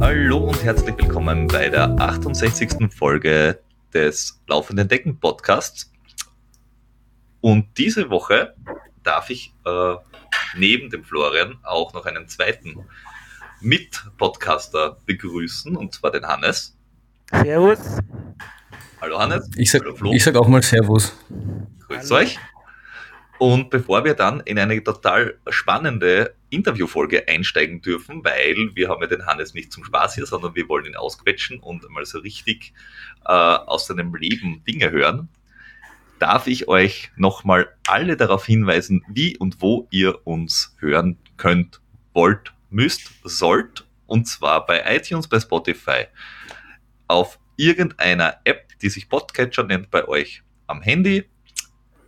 Hallo und herzlich willkommen bei der 68. Folge des Laufenden Decken Podcasts. Und diese Woche darf ich äh, neben dem Florian auch noch einen zweiten Mit-Podcaster begrüßen, und zwar den Hannes. Servus. Hallo Hannes. Ich sag, Hallo Flo. ich sag auch mal Servus. Grüß Hallo. euch. Und bevor wir dann in eine total spannende Interviewfolge einsteigen dürfen, weil wir haben ja den Hannes nicht zum Spaß hier, sondern wir wollen ihn ausquetschen und mal so richtig äh, aus seinem Leben Dinge hören, darf ich euch nochmal alle darauf hinweisen, wie und wo ihr uns hören könnt, wollt, müsst, sollt. Und zwar bei iTunes, bei Spotify, auf irgendeiner App, die sich Podcatcher nennt bei euch am Handy,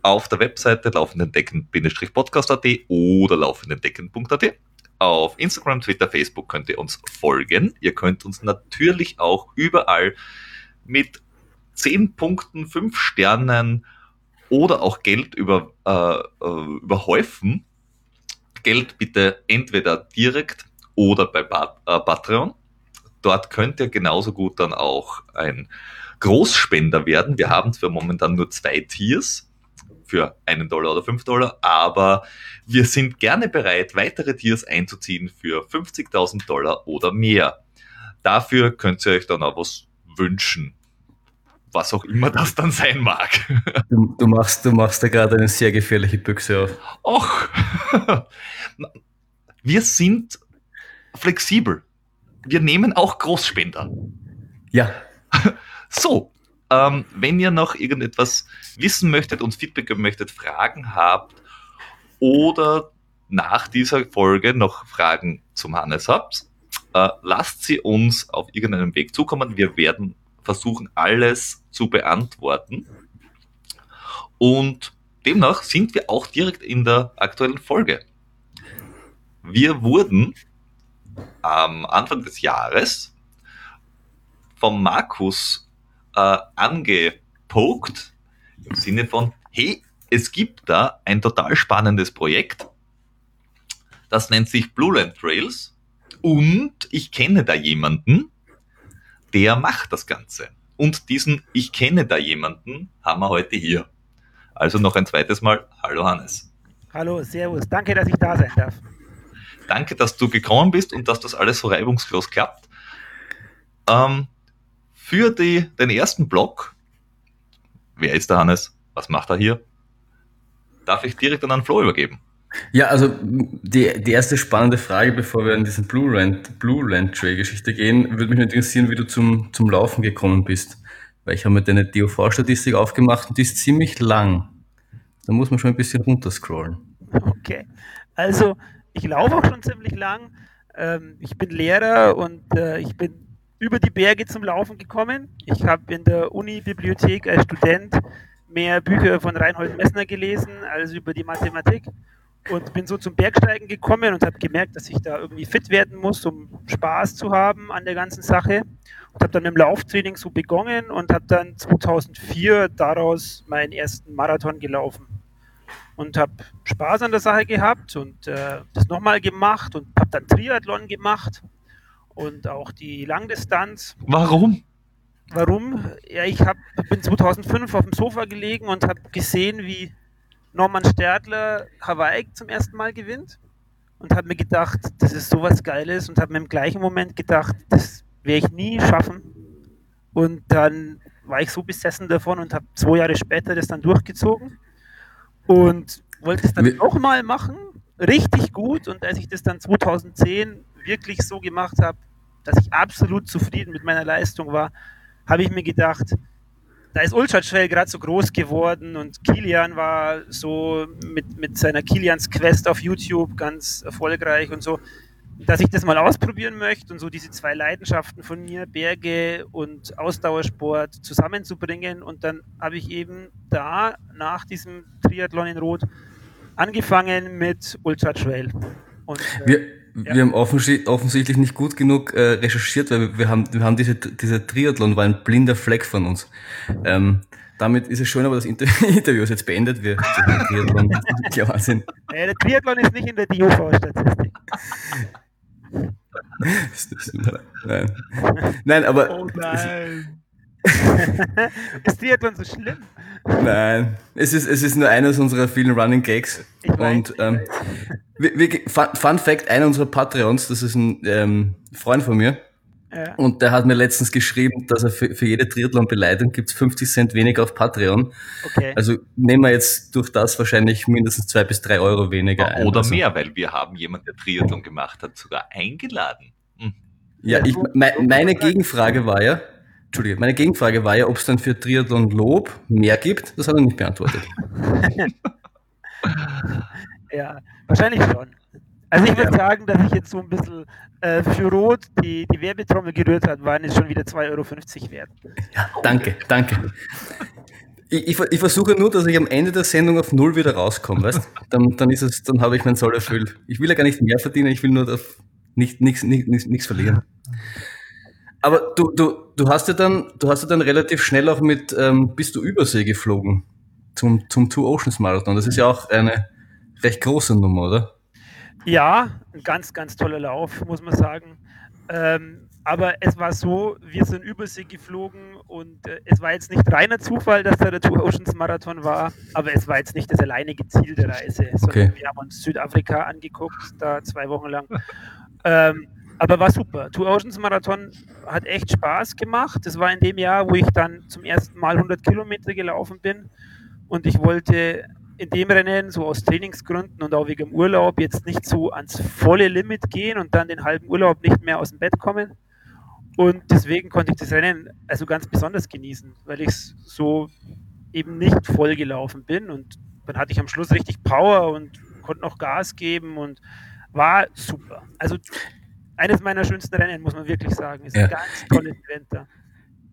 auf der Webseite laufendendecken-podcast.at oder laufendendecken.at. Auf Instagram, Twitter, Facebook könnt ihr uns folgen. Ihr könnt uns natürlich auch überall mit 10 Punkten, 5 Sternen oder auch Geld über, äh, äh, überhäufen. Geld bitte entweder direkt oder bei Pat äh, Patreon. Dort könnt ihr genauso gut dann auch ein Großspender werden. Wir haben zwar momentan nur zwei Tiers für einen Dollar oder fünf Dollar, aber wir sind gerne bereit, weitere Tiers einzuziehen für 50.000 Dollar oder mehr. Dafür könnt ihr euch dann auch was wünschen. Was auch immer das dann sein mag. Du, du, machst, du machst da gerade eine sehr gefährliche Büchse auf. Och, wir sind flexibel. Wir nehmen auch Großspender. Ja, So, ähm, wenn ihr noch irgendetwas wissen möchtet, uns Feedback geben möchtet, Fragen habt oder nach dieser Folge noch Fragen zum Hannes habt, äh, lasst sie uns auf irgendeinem Weg zukommen. Wir werden versuchen, alles zu beantworten. Und demnach sind wir auch direkt in der aktuellen Folge. Wir wurden am Anfang des Jahres vom Markus äh, angepokt im Sinne von, hey, es gibt da ein total spannendes Projekt, das nennt sich Blue Land Trails und ich kenne da jemanden, der macht das Ganze. Und diesen Ich kenne da jemanden haben wir heute hier. Also noch ein zweites Mal, hallo Hannes. Hallo, Servus. Danke, dass ich da sein darf. Danke, dass du gekommen bist und dass das alles so reibungslos klappt. Ähm, für die, den ersten Block, wer ist der Hannes? Was macht er hier? Darf ich direkt an den Flo übergeben? ja also die, die erste spannende Frage, bevor wir in diese Blue Land, Blue Land Trail Geschichte gehen, würde mich interessieren, wie du zum, zum Laufen gekommen bist. Weil ich habe mir deine DOV-Statistik aufgemacht und die ist ziemlich lang. Da muss man schon ein bisschen runterscrollen. Okay. Also, ich laufe auch schon ziemlich lang. Ähm, ich bin Lehrer und äh, ich bin über die Berge zum Laufen gekommen. Ich habe in der Uni-Bibliothek als Student mehr Bücher von Reinhold Messner gelesen als über die Mathematik und bin so zum Bergsteigen gekommen und habe gemerkt, dass ich da irgendwie fit werden muss, um Spaß zu haben an der ganzen Sache. Und habe dann dem Lauftraining so begonnen und habe dann 2004 daraus meinen ersten Marathon gelaufen. Und habe Spaß an der Sache gehabt und äh, das nochmal gemacht und habe dann Triathlon gemacht und auch die Langdistanz. Warum? Warum? Ja, ich hab, bin 2005 auf dem Sofa gelegen und habe gesehen, wie Norman Stärtler Hawaii zum ersten Mal gewinnt und habe mir gedacht, das ist sowas Geiles und habe mir im gleichen Moment gedacht, das werde ich nie schaffen. Und dann war ich so besessen davon und habe zwei Jahre später das dann durchgezogen und wollte es dann nochmal machen, richtig gut. Und als ich das dann 2010 wirklich so gemacht habe, dass ich absolut zufrieden mit meiner Leistung war, habe ich mir gedacht, da ist Ultra Trail gerade so groß geworden und Kilian war so mit, mit seiner Kilians Quest auf YouTube ganz erfolgreich und so, dass ich das mal ausprobieren möchte und so diese zwei Leidenschaften von mir, Berge und Ausdauersport, zusammenzubringen. Und dann habe ich eben da nach diesem Triathlon in Rot angefangen mit Ultra Trail. Und, äh, Wir, Ja. wir haben offensi- offensichtlich nicht gut genug äh, recherchiert, weil wir, wir haben, wir haben diese, dieser Triathlon war ein blinder Fleck von uns. Ähm, damit ist es schön, aber das Interview ist jetzt beendet. Wir Triathlon klar sind. Ja, der Triathlon ist nicht in der DOV-Statistik. nein. nein, aber. Oh nein. ist Triathlon so schlimm? Nein, es ist, es ist nur eines unserer vielen Running Gags. Und ähm, wir, wir, Fun Fact: einer unserer Patreons, das ist ein ähm, Freund von mir, und der hat mir letztens geschrieben, dass er für, für jede Triathlon-Beleidigung gibt es 50 Cent weniger auf Patreon. Okay. Also nehmen wir jetzt durch das wahrscheinlich mindestens zwei bis drei Euro weniger ein. Oder also. mehr, weil wir haben jemanden, der Triathlon gemacht hat, sogar eingeladen. Hm. Ja, ich, me, meine Gegenfrage war ja, Entschuldige, meine Gegenfrage war ja, ob es dann für Triathlon Lob mehr gibt. Das hat er nicht beantwortet. ja, wahrscheinlich schon. Also ich würde ja. sagen, dass ich jetzt so ein bisschen äh, für Rot die, die Werbetrommel gerührt hat, waren es schon wieder 2,50 Euro wert. Ja, danke, danke. Ich, ich, ich, versuche nur, dass ich am Ende der Sendung auf Null wieder rauskomme, weißt Dann, dann, ist es, dann habe ich mein Soll erfüllt. Ich will ja gar nicht mehr verdienen, ich will nur nichts nicht, nicht, nicht, nicht verlieren. Aber du, du, du hast ja dann, du hast ja dann relativ schnell auch mit, ähm, bist du Übersee geflogen zum, zum Two Oceans Marathon. Das ist ja auch eine recht große Nummer, oder? Ja, ein ganz, ganz toller Lauf, muss man sagen. Ähm, aber es war so, wir sind Übersee geflogen und äh, es war jetzt nicht reiner Zufall, dass da der Two Oceans Marathon war, aber es war jetzt nicht das alleinige Ziel der Reise, sondern okay. wir haben uns Südafrika angeguckt, da zwei Wochen lang. ähm, aber war super. Two Oceans Marathon hat echt Spaß gemacht. Das war in dem Jahr, wo ich dann zum ersten Mal 100 Kilometer gelaufen bin und ich wollte in dem Rennen so aus Trainingsgründen und auch wegen Urlaub jetzt nicht so ans volle Limit gehen und dann den halben Urlaub nicht mehr aus dem Bett kommen. Und deswegen konnte ich das Rennen also ganz besonders genießen, weil ich so eben nicht voll gelaufen bin und dann hatte ich am Schluss richtig Power und konnte noch Gas geben und war super. Also eines meiner schönsten Rennen, muss man wirklich sagen. Ist ja. ein ganz tolles Event da.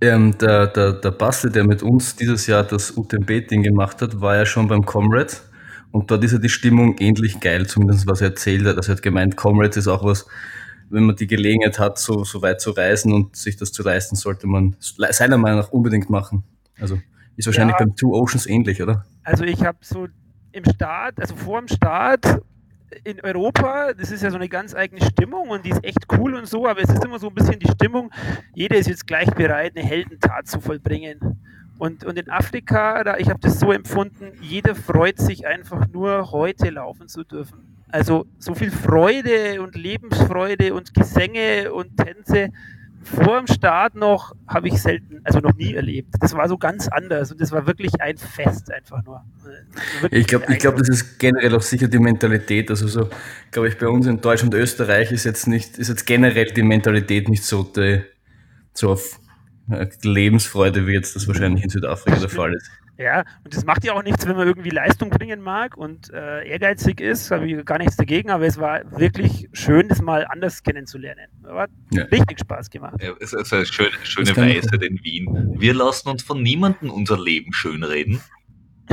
Ähm, der, der, der Bastel, der mit uns dieses Jahr das UTMB-Ding gemacht hat, war ja schon beim Comrade. Und dort ist ja die Stimmung ähnlich geil, zumindest was er erzählt hat. Also er hat gemeint, Comrade ist auch was, wenn man die Gelegenheit hat, so, so weit zu reisen und sich das zu leisten, sollte man seiner Meinung nach unbedingt machen. Also ist wahrscheinlich ja, beim Two Oceans ähnlich, oder? Also ich habe so im Start, also vor dem Start in Europa, das ist ja so eine ganz eigene Stimmung und die ist echt cool und so, aber es ist immer so ein bisschen die Stimmung, jeder ist jetzt gleich bereit, eine Heldentat zu vollbringen. Und, und in Afrika, da, ich habe das so empfunden, jeder freut sich einfach nur, heute laufen zu dürfen. Also so viel Freude und Lebensfreude und Gesänge und Tänze, vor dem Start noch habe ich selten, also noch nie erlebt. Das war so ganz anders und das war wirklich ein Fest einfach nur. Wirklich ich glaube, ich glaube, das ist generell auch sicher die Mentalität. Also so, glaube ich, bei uns in Deutschland und Österreich ist jetzt nicht, ist jetzt generell die Mentalität nicht so, die, so auf Lebensfreude, wie jetzt das wahrscheinlich in Südafrika der Fall ist. Ja, und das macht ja auch nichts, wenn man irgendwie Leistung bringen mag und äh, ehrgeizig ist, habe ich gar nichts dagegen, aber es war wirklich schön, das mal anders kennenzulernen. Hat ja. richtig Spaß gemacht. Ja, es ist eine schöne, schöne Weisheit in Wien. Wir lassen uns von niemandem unser Leben schönreden.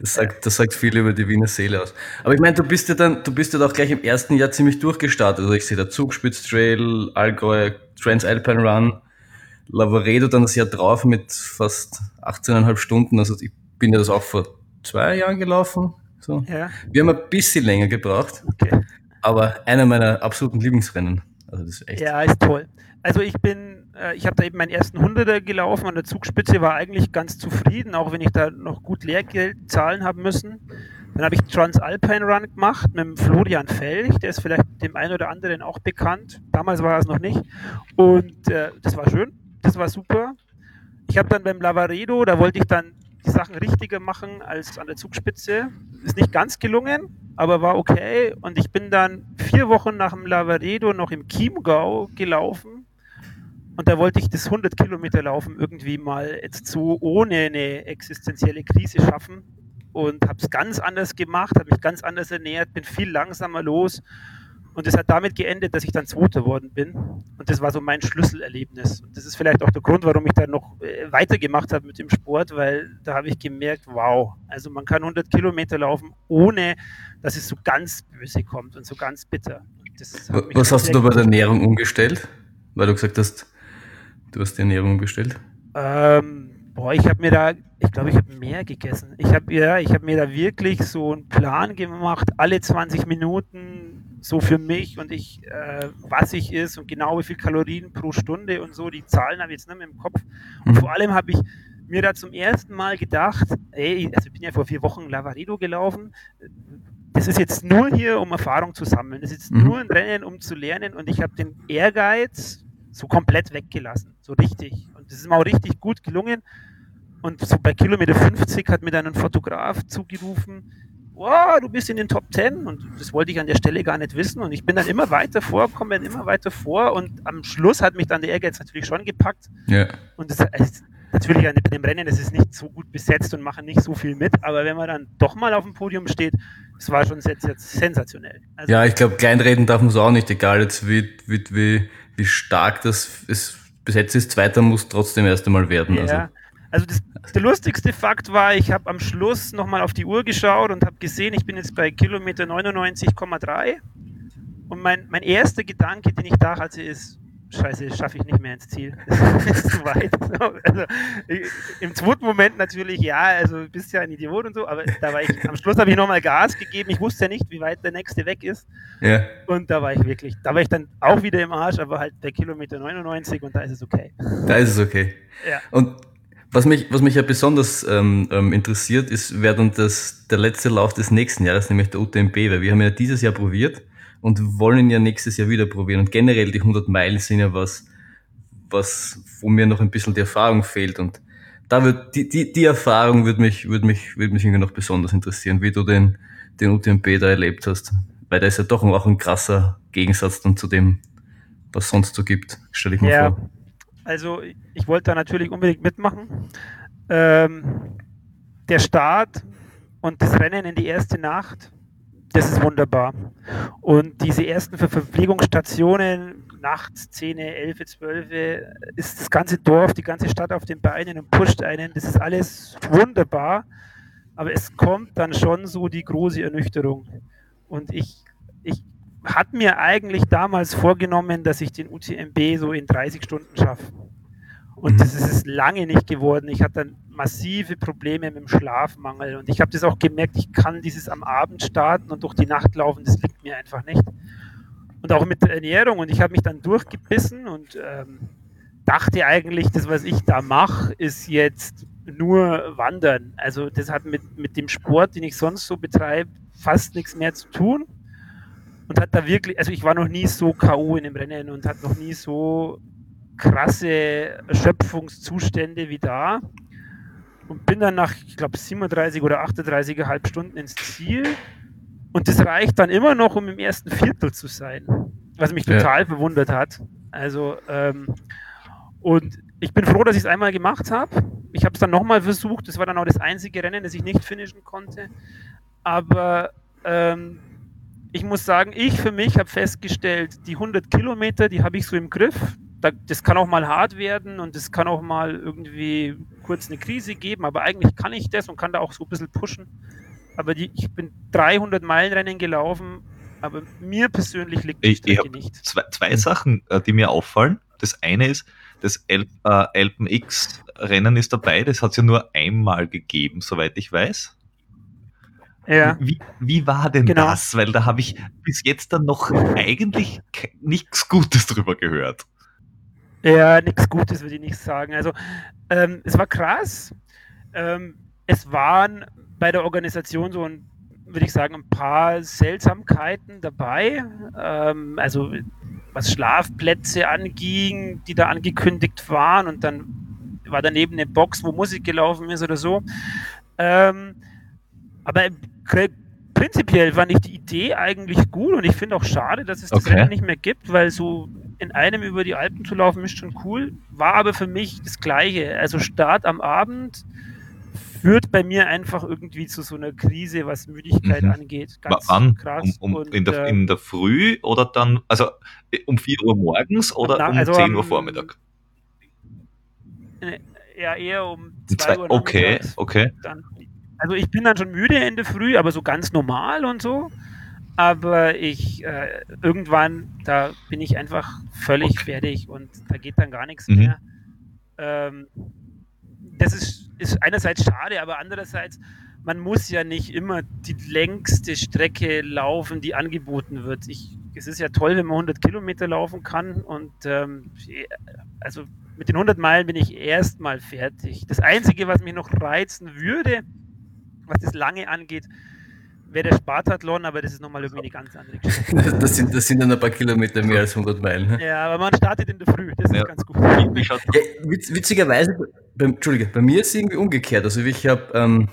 das, sagt, das sagt viel über die Wiener Seele aus. Aber ich meine, du bist ja dann, du bist ja auch gleich im ersten Jahr ziemlich durchgestartet. Also ich sehe da Zugspitz Trail, Allgäu, Transalpine Run Lavaredo dann das Jahr drauf mit fast 18,5 Stunden. Also ich bin ja das auch vor zwei Jahren gelaufen. So. Ja. Wir haben ein bisschen länger gebraucht, okay. aber einer meiner absoluten Lieblingsrennen. Also das ist echt ja, ist toll. Also ich bin, äh, ich habe da eben meinen ersten Hunderter gelaufen an der Zugspitze, war eigentlich ganz zufrieden, auch wenn ich da noch gut Lehrgeld zahlen haben müssen. Dann habe ich Transalpine Run gemacht mit dem Florian Felch, der ist vielleicht dem einen oder anderen auch bekannt. Damals war er es noch nicht. Und äh, das war schön das war super. Ich habe dann beim Lavaredo, da wollte ich dann die Sachen richtiger machen als an der Zugspitze. Ist nicht ganz gelungen, aber war okay. Und ich bin dann vier Wochen nach dem Lavaredo noch im Chiemgau gelaufen. Und da wollte ich das 100 Kilometer Laufen irgendwie mal jetzt so ohne eine existenzielle Krise schaffen. Und habe es ganz anders gemacht, habe mich ganz anders ernährt, bin viel langsamer los und es hat damit geendet, dass ich dann Zweiter geworden bin. Und das war so mein Schlüsselerlebnis. Und das ist vielleicht auch der Grund, warum ich dann noch äh, weitergemacht habe mit dem Sport, weil da habe ich gemerkt, wow, also man kann 100 Kilometer laufen, ohne dass es so ganz böse kommt und so ganz bitter. Was hast du bei der Ernährung umgestellt? Weil du gesagt hast, du hast die Ernährung umgestellt. Ähm, Boah, ich habe mir da, ich glaube, ich habe mehr gegessen. Ich habe ja, ich habe mir da wirklich so einen Plan gemacht, alle 20 Minuten so für mich und ich, äh, was ich ist und genau wie viel Kalorien pro Stunde und so. Die Zahlen habe ich jetzt nicht mehr im Kopf. Und Mhm. vor allem habe ich mir da zum ersten Mal gedacht, ey, also ich bin ja vor vier Wochen Lavaredo gelaufen. Das ist jetzt nur hier, um Erfahrung zu sammeln. Das ist jetzt Mhm. nur ein Rennen, um zu lernen. Und ich habe den Ehrgeiz so komplett weggelassen. So richtig. Und das ist mir auch richtig gut gelungen. Und so bei Kilometer 50 hat mir dann ein Fotograf zugerufen, wow, du bist in den Top 10 und das wollte ich an der Stelle gar nicht wissen und ich bin dann immer weiter vorgekommen, immer weiter vor und am Schluss hat mich dann der Ehrgeiz natürlich schon gepackt Ja. und das ist natürlich an dem Rennen, es ist nicht so gut besetzt und machen nicht so viel mit, aber wenn man dann doch mal auf dem Podium steht, das war schon sens sensationell. Also, Ja, ich glaube, kleinreden darf man es auch nicht, egal jetzt wie, wie, wie, wie stark das ist, besetzt ist. Zweiter muss trotzdem erst einmal werden. Ja, Also, also das, der lustigste Fakt war, ich habe am Schluss nochmal auf die Uhr geschaut und habe gesehen, ich bin jetzt bei Kilometer 99,3 und mein, mein erster Gedanke, den ich da hatte, ist, scheiße, schaffe ich nicht mehr ins Ziel. Das ist zu weit. Also, Im zweiten Moment natürlich, ja, also du bist ja ein Idiot und so, aber da war ich, am Schluss habe ich nochmal Gas gegeben. Ich wusste ja nicht, wie weit der nächste weg ist. ja. Und da war ich wirklich, da war ich dann auch wieder im Arsch, aber halt bei Kilometer 99 und da ist es okay. Da ist es okay. Ja. Und was mich, was mich ja besonders ähm, ähm, interessiert, ist, wer dann das, der letzte Lauf des nächsten Jahres, nämlich der UTMB, weil wir haben ja dieses Jahr probiert und wollen ihn ja nächstes Jahr wieder probieren. Und generell die 100 Meilen sind ja was, was, wo mir noch ein bisschen die Erfahrung fehlt. Und da wird, die, die, die Erfahrung würde mich, würde mich, würde mich irgendwie noch besonders interessieren, wie du den, den UTMB da erlebt hast. Weil da ist ja doch auch ein krasser Gegensatz dann zu dem, was sonst so gibt, stelle ich mir Ja, vor. Also ich wollte da natürlich unbedingt mitmachen. Ähm, der Start und das Rennen in die erste Nacht, das ist wunderbar. Und diese ersten Ver Verpflegungsstationen, nachts 10, 11, 12, ist das ganze Dorf, die ganze Stadt auf den Beinen und pusht einen. Das ist alles wunderbar. Aber es kommt dann schon so die große Ernüchterung. Und ich, ich hatte mir eigentlich damals vorgenommen, dass ich den UTMB so in 30 Stunden schaffe. Und Mhm. das ist es lange nicht geworden. Ich hatte dann massive Probleme mit dem Schlafmangel. Und ich habe das auch gemerkt, ich kann dieses am Abend starten und durch die Nacht laufen, das liegt mir einfach nicht. Und auch mit der Ernährung. Und ich habe mich dann durchgebissen und ähm, dachte eigentlich, das, was ich da mache, ist jetzt nur Wandern. Also das hat mit, mit dem Sport, den ich sonst so betreibe, fast nichts mehr zu tun. Und hat da wirklich, also ich war noch nie so K.O. in dem Rennen und hat noch nie so krasse Erschöpfungszustände wie da. Und bin dann nach, ich glaube, 37 oder 38,5 Stunden ins Ziel. Und das reicht dann immer noch, um im ersten Viertel zu sein. Was mich Ja. total verwundert hat. Also, ähm, und ich bin froh, dass ich es einmal gemacht habe. Ich habe es dann nochmal versucht. Das war dann auch das einzige Rennen, das ich nicht finishen konnte. Aber ähm, ich muss sagen, ich für mich habe festgestellt, die 100 Kilometer, die habe ich so im Griff. Da, das kann auch mal hart werden und das kann auch mal irgendwie kurz eine Krise geben, aber eigentlich kann ich das und kann da auch so ein bisschen pushen. Aber die, ich bin 300 Meilen Rennen gelaufen, aber mir persönlich liegt die Ich- ich Strecke hab nicht. Zwei, zwei Sachen, äh, die mir auffallen. Das eine ist, das El äh, Alpen X Rennen ist dabei, das hat es ja nur einmal gegeben, soweit ich weiß. Ja. Wie, wie war denn Genau. das? Weil da habe ich bis jetzt dann noch eigentlich nichts Gutes drüber gehört. Ja, nichts Gutes würde ich nicht sagen. Also, ähm, es war krass. Ähm, es waren bei der Organisation so ein, würde ich sagen, ein paar Seltsamkeiten dabei. Ähm, also, was Schlafplätze anging, die da angekündigt waren und dann war daneben eine Box, wo Musik gelaufen ist oder so. Ähm, aber prinzipiell fand ich die Idee eigentlich gut und ich finde auch schade, dass es das Okay. Rennen nicht mehr gibt, weil so in einem über die Alpen zu laufen ist schon cool. War aber für mich das Gleiche. Also Start am Abend führt bei mir einfach irgendwie zu so einer Krise, was Müdigkeit Mhm. angeht. Ganz Wann? krass. Um, um, Und, in, der, äh, in der Früh oder dann, also äh, um 4 Uhr morgens oder Na- um also 10 Uhr am- Vormittag? äh, ja, eher um Um 2 zwei- Uhr Okay, okay. dann. Also ich bin dann schon müde in der Früh, aber so ganz normal und so. Aber ich äh, irgendwann, da bin ich einfach völlig Okay. fertig und da geht dann gar nichts Mhm. mehr. Ähm, das ist, ist einerseits schade, aber andererseits, man muss ja nicht immer die längste Strecke laufen, die angeboten wird. Ich, es ist ja toll, wenn man 100 Kilometer laufen kann und ähm, also mit den 100 Meilen bin ich erstmal fertig. Das Einzige, was mich noch reizen würde, was das lange angeht, wäre der Spartathlon, aber das ist nochmal irgendwie eine ganz andere Geschichte. Das sind, das sind dann ein paar Kilometer mehr als 100 Meilen. Ne? Ja, aber man startet in der Früh, das ja. ist ganz gut. Ja, witz, witzigerweise, bei, Entschuldige, bei mir ist es irgendwie umgekehrt. Also ich habe, ähm,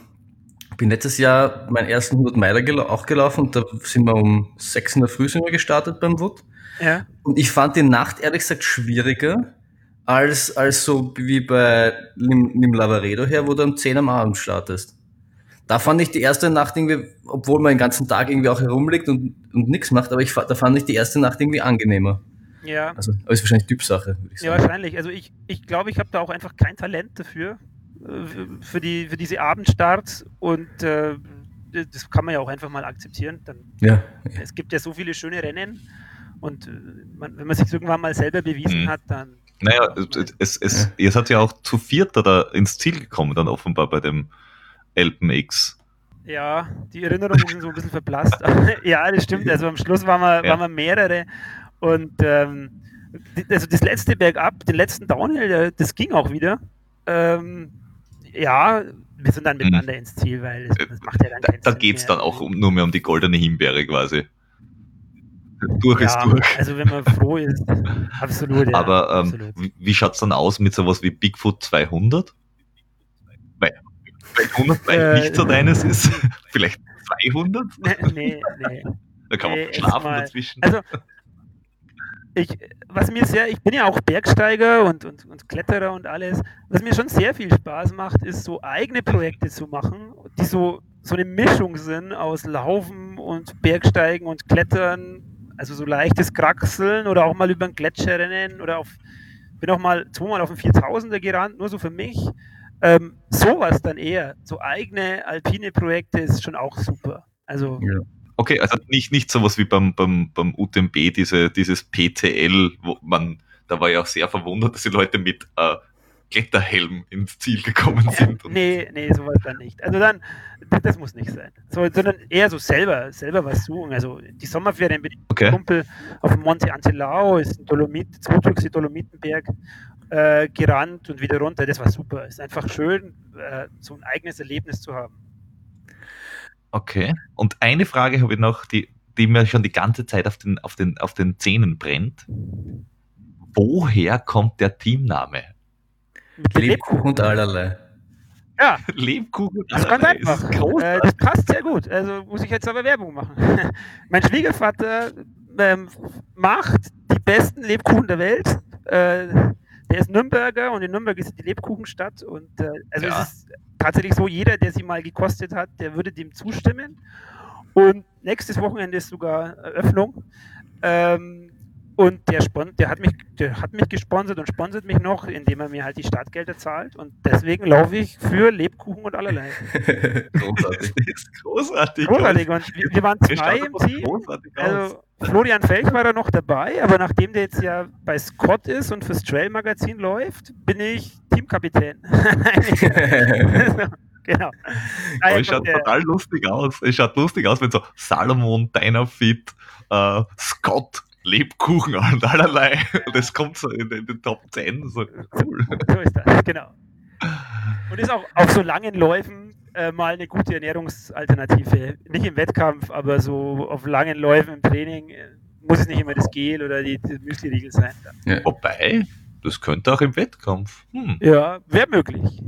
bin letztes Jahr meinen ersten 100 Meiler gel auch gelaufen und da sind wir um 6 in der Früh sind wir gestartet beim Wood. Ja. Und ich fand die Nacht ehrlich gesagt schwieriger als, als so wie bei Nim Lavaredo her, wo du um 10 am Abend startest da fand ich die erste Nacht irgendwie, obwohl man den ganzen Tag irgendwie auch herumliegt und, und nichts macht, aber ich, da fand ich die erste Nacht irgendwie angenehmer. Ja. Also, aber ist wahrscheinlich Typsache, würde ich sagen. Ja, wahrscheinlich. Also ich, ich glaube, ich habe da auch einfach kein Talent dafür, äh, für, die, für diese Abendstarts und äh, das kann man ja auch einfach mal akzeptieren. Dann, ja. Es gibt ja so viele schöne Rennen und äh, man, wenn man sich irgendwann mal selber bewiesen mhm. hat, dann. Naja, es, es, ja. ihr seid ja auch zu viert da ins Ziel gekommen, dann offenbar bei dem Alpen X. Ja, die Erinnerungen sind so ein bisschen verblasst. ja, das stimmt. Also am Schluss waren wir, ja. waren wir mehrere. Und ähm, also das letzte Bergab, den letzten Downhill, das ging auch wieder. Ähm, ja, wir sind dann miteinander mhm. ins Ziel, weil das, das macht ja dann keinen Da, da geht es dann auch um, nur mehr um die goldene Himbeere quasi. Durch ja, ist durch. Also wenn man froh ist, absolut. Ja, Aber ähm, absolut. wie, wie schaut es dann aus mit sowas wie Bigfoot 200? Vielleicht 100 vielleicht äh, nicht so deines ist. vielleicht 200? Nee, nee. nee. Da kann man nee, schlafen dazwischen. Also, ich, was mir sehr, ich bin ja auch Bergsteiger und, und, und Kletterer und alles. Was mir schon sehr viel Spaß macht, ist so eigene Projekte zu machen, die so, so eine Mischung sind aus Laufen und Bergsteigen und Klettern. Also so leichtes Kraxeln oder auch mal über einen Gletscher rennen oder auf, bin auch mal zweimal auf den 4000er gerannt, nur so für mich. Ähm, sowas dann eher, so eigene alpine Projekte ist schon auch super. Also ja. Okay, also nicht, nicht sowas wie beim, beim, beim UTMB, diese, dieses PTL, wo man, da war ja auch sehr verwundert, dass die Leute mit äh, Kletterhelm ins Ziel gekommen sind. Ja, nee, nee, sowas dann nicht. Also dann, das muss nicht sein. So, sondern eher so selber, selber was suchen. Also die Sommerferien bin ich okay. Kumpel auf dem Monte Antelao, ist ein Dolomit, zweithöchste Dolomitenberg äh, gerannt und wieder runter. Das war super. Ist einfach schön, äh, so ein eigenes Erlebnis zu haben. Okay. Und eine Frage habe ich noch, die, die mir schon die ganze Zeit auf den, auf, den, auf den Zähnen brennt. Woher kommt der Teamname? Lebkuchen und allerlei. Ja. Lebkuchen und allerlei. Das ist ganz einfach. Äh, das passt sehr gut. Also muss ich jetzt aber Werbung machen. mein Schwiegervater ähm, macht die besten Lebkuchen der Welt. Äh, der ist Nürnberger und in Nürnberg ist die Lebkuchenstadt. Und äh, also ja. es ist tatsächlich so, jeder, der sie mal gekostet hat, der würde dem zustimmen. Und nächstes Wochenende ist sogar Eröffnung. Ähm, und der, der, hat mich, der hat mich gesponsert und sponsert mich noch, indem er mir halt die Startgelder zahlt. Und deswegen laufe ich für Lebkuchen und allerlei. großartig. Großartig. Großartig. Und wir, wir waren zwei im Team. Also Florian Felch war da noch dabei, aber nachdem der jetzt ja bei Scott ist und fürs Trail Magazin läuft, bin ich Teamkapitän. genau. es schaut total lustig aus. Es schaut lustig aus, wenn so Salomon, Dynafit, äh, Scott Lebkuchen und allerlei. Und das kommt so in, in den Top 10. So cool. So ist das, genau. Und ist auch auf so langen Läufen äh, mal eine gute Ernährungsalternative. Nicht im Wettkampf, aber so auf langen Läufen im Training äh, muss es nicht immer das Gel oder die, die Müsli-Riegel sein. Ja. Wobei, das könnte auch im Wettkampf. Hm. Ja, wäre möglich.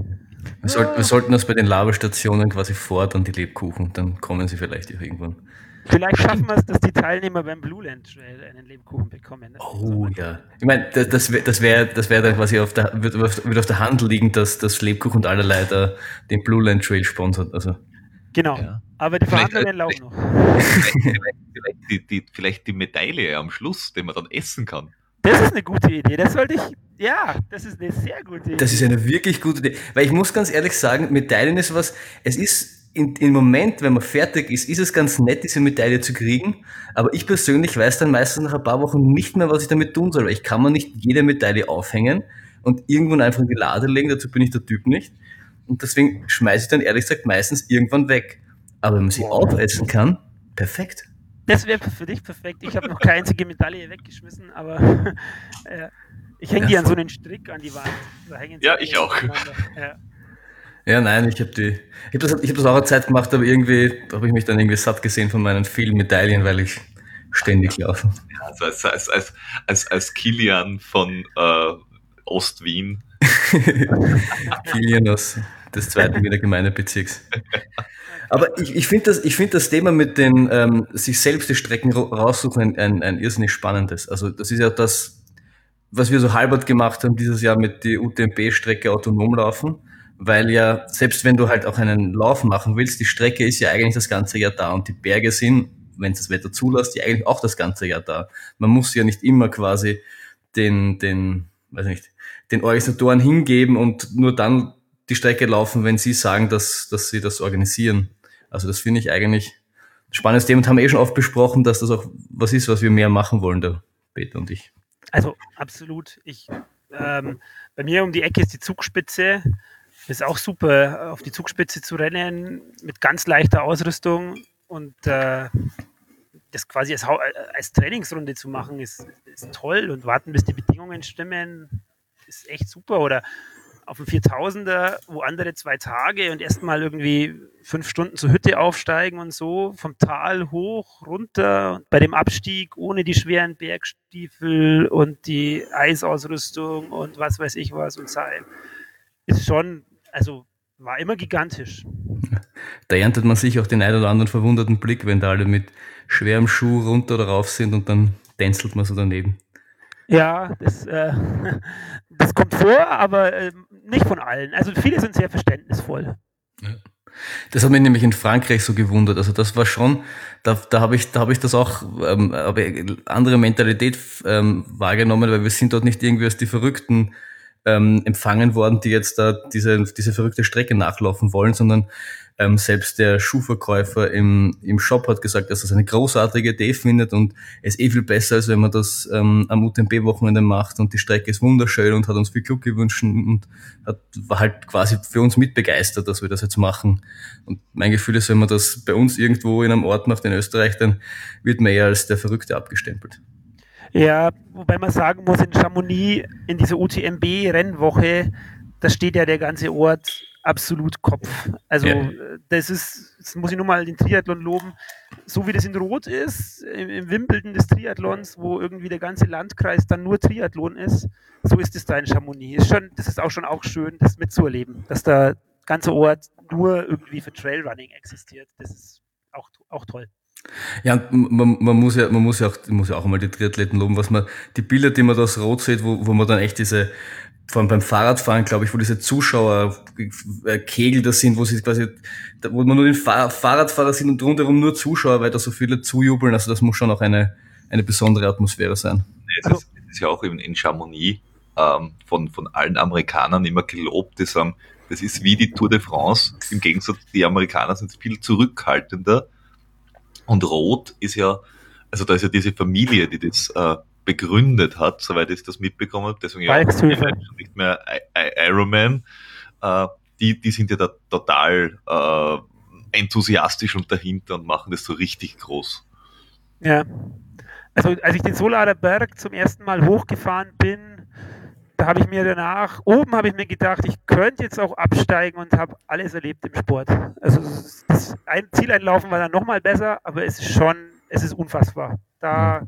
Wir, sollten, wir sollten das bei den Laberstationen quasi fordern, die Lebkuchen, dann kommen sie vielleicht auch irgendwann. Vielleicht schaffen wir es, dass die Teilnehmer beim Blue Land Trail einen Lebkuchen bekommen. Oh ja. Ich meine, das, das wäre das wär, das wär dann quasi auf der, wird, wird auf der Hand liegen, dass das Lebkuchen und allerlei da den Blue Land Trail sponsert. Also. Genau. Ja. Aber die Verhandlungen äh, laufen noch. Vielleicht, vielleicht, die, die, vielleicht die Medaille am Schluss, die man dann essen kann. Das ist eine gute Idee. Das sollte ich. Ja, das ist eine sehr gute Idee. Das ist eine wirklich gute Idee. Weil ich muss ganz ehrlich sagen, Medaillen ist was. Es ist in, im Moment, wenn man fertig ist, ist es ganz nett, diese Medaille zu kriegen. Aber ich persönlich weiß dann meistens nach ein paar Wochen nicht mehr, was ich damit tun soll. Weil ich kann mir nicht jede Medaille aufhängen und irgendwann einfach in die Lade legen. Dazu bin ich der Typ nicht. und deswegen schmeiße ich dann ehrlich gesagt meistens irgendwann weg. Aber wenn man sie aufessen kann, perfekt. Das wäre für dich perfekt. Ich habe noch keine einzige Medaille weggeschmissen, aber äh, ich hänge die an so einen Strick an die Wand. ja, ich auch. Ja. Ja. nein, ich habe die, ich habe das, ich hab das auch eine Zeit gemacht, aber irgendwie habe ich mich dann irgendwie satt gesehen von meinen vielen Medaillen, weil ich ständig laufe. Ja, also als, als, als, als, als Kilian von äh, Ost-Wien. Kilian aus des zweiten Wiener Gemeindebezirks. Aber ich, ich finde das, ich find das Thema mit den ähm, sich selbst die Strecken raussuchen ein, ein, ein irrsinnig spannendes. Also das ist ja das, was wir so halbert gemacht haben dieses Jahr mit die UTMB-Strecke autonom laufen, weil ja selbst wenn du halt auch einen Lauf machen willst, die Strecke ist ja eigentlich das ganze Jahr da und die Berge sind, wenn es das Wetter zulässt, die eigentlich auch das ganze Jahr da. Man muss ja nicht immer quasi den, den, weiß nicht, den Organisatoren hingeben und nur dann die Strecke laufen, wenn sie sagen, dass, dass sie das organisieren. Also das finde ich eigentlich ein spannendes Thema und haben eh schon oft besprochen, dass das auch was ist, was wir mehr machen wollen, der Peter und ich. Also absolut. Ich, ähm, bei mir um die Ecke ist die Zugspitze. Ist auch super, auf die Zugspitze zu rennen mit ganz leichter Ausrüstung und äh, das quasi als, als, Trainingsrunde zu machen, ist, ist toll und warten, bis die Bedingungen stimmen, ist echt super. Oder auf dem 4000er, wo andere zwei Tage und erstmal irgendwie fünf Stunden zur Hütte aufsteigen und so, vom Tal hoch, runter, bei dem Abstieg ohne die schweren Bergstiefel und die Eisausrüstung und was weiß ich was und Seil, ist schon, also war immer gigantisch. Da erntet man sich auch den einen oder anderen verwunderten Blick, wenn da alle mit schwerem Schuh runter oder rauf sind und dann tänzelt man so daneben. Ja, das, äh, das kommt vor, aber äh, nicht von allen. Also viele sind sehr verständnisvoll. Ja. Das hat mich nämlich in Frankreich so gewundert. Also das war schon, da, da habe ich, da habe ich das auch, ähm, habe andere Mentalität ähm, wahrgenommen, weil wir sind dort nicht irgendwie als die Verrückten ähm, empfangen worden, die jetzt da diese, diese verrückte Strecke nachlaufen wollen, sondern ähm, selbst der Schuhverkäufer im, im Shop hat gesagt, dass er das eine großartige Idee findet und es ist eh viel besser, als wenn man das ähm, am UTMB-Wochenende macht und die Strecke ist wunderschön und hat uns viel Glück gewünscht und hat, war halt quasi für uns mitbegeistert, dass wir das jetzt machen. Und mein Gefühl ist, wenn man das bei uns irgendwo in einem Ort macht in Österreich, dann wird man eher als der Verrückte abgestempelt. Ja, wobei man sagen muss, in Chamonix, in dieser UTMB-Rennwoche, da steht ja der ganze Ort absolut Kopf. Also ja. das ist, das muss ich nur mal den Triathlon loben, so wie das in Rot ist, im, im Wimbledon des Triathlons, wo irgendwie der ganze Landkreis dann nur Triathlon ist, so ist es da in Chamonix. Ist schon, das ist auch schon auch schön, das mitzuerleben, dass der ganze Ort nur irgendwie für Trailrunning existiert. Das ist auch, auch toll. Ja, man, man, muss ja, man muss ja auch, muss ja auch einmal die Triathleten loben, was man, die Bilder, die man da aus Rot sieht, wo, wo man dann echt diese, vor allem beim Fahrradfahren, glaube ich, wo diese Zuschauerkegel da sind, wo sie quasi, wo man nur den Fahr Fahrradfahrer sind und rundherum nur Zuschauer, weil da so viele zujubeln. Also das muss schon auch eine, eine besondere Atmosphäre sein. Es ist, es ist ja auch in, in Chamonix ähm, von, von allen Amerikanern immer gelobt, die das ist wie die Tour de France. Im Gegensatz, die Amerikaner sind viel zurückhaltender. Und Rot ist ja, also da ist ja diese Familie, die das äh, begründet hat, soweit ich das mitbekommen habe. Deswegen ja nicht mehr Ironman. Äh, die, die sind ja da total äh, enthusiastisch und dahinter und machen das so richtig groß. Ja. Also als ich den Solarer Berg zum ersten Mal hochgefahren bin, da habe ich mir danach, oben habe ich mir gedacht, ich könnte jetzt auch absteigen und habe alles erlebt im Sport. Also das Zieleinlaufen war dann nochmal besser, aber es ist schon, es ist unfassbar. Da,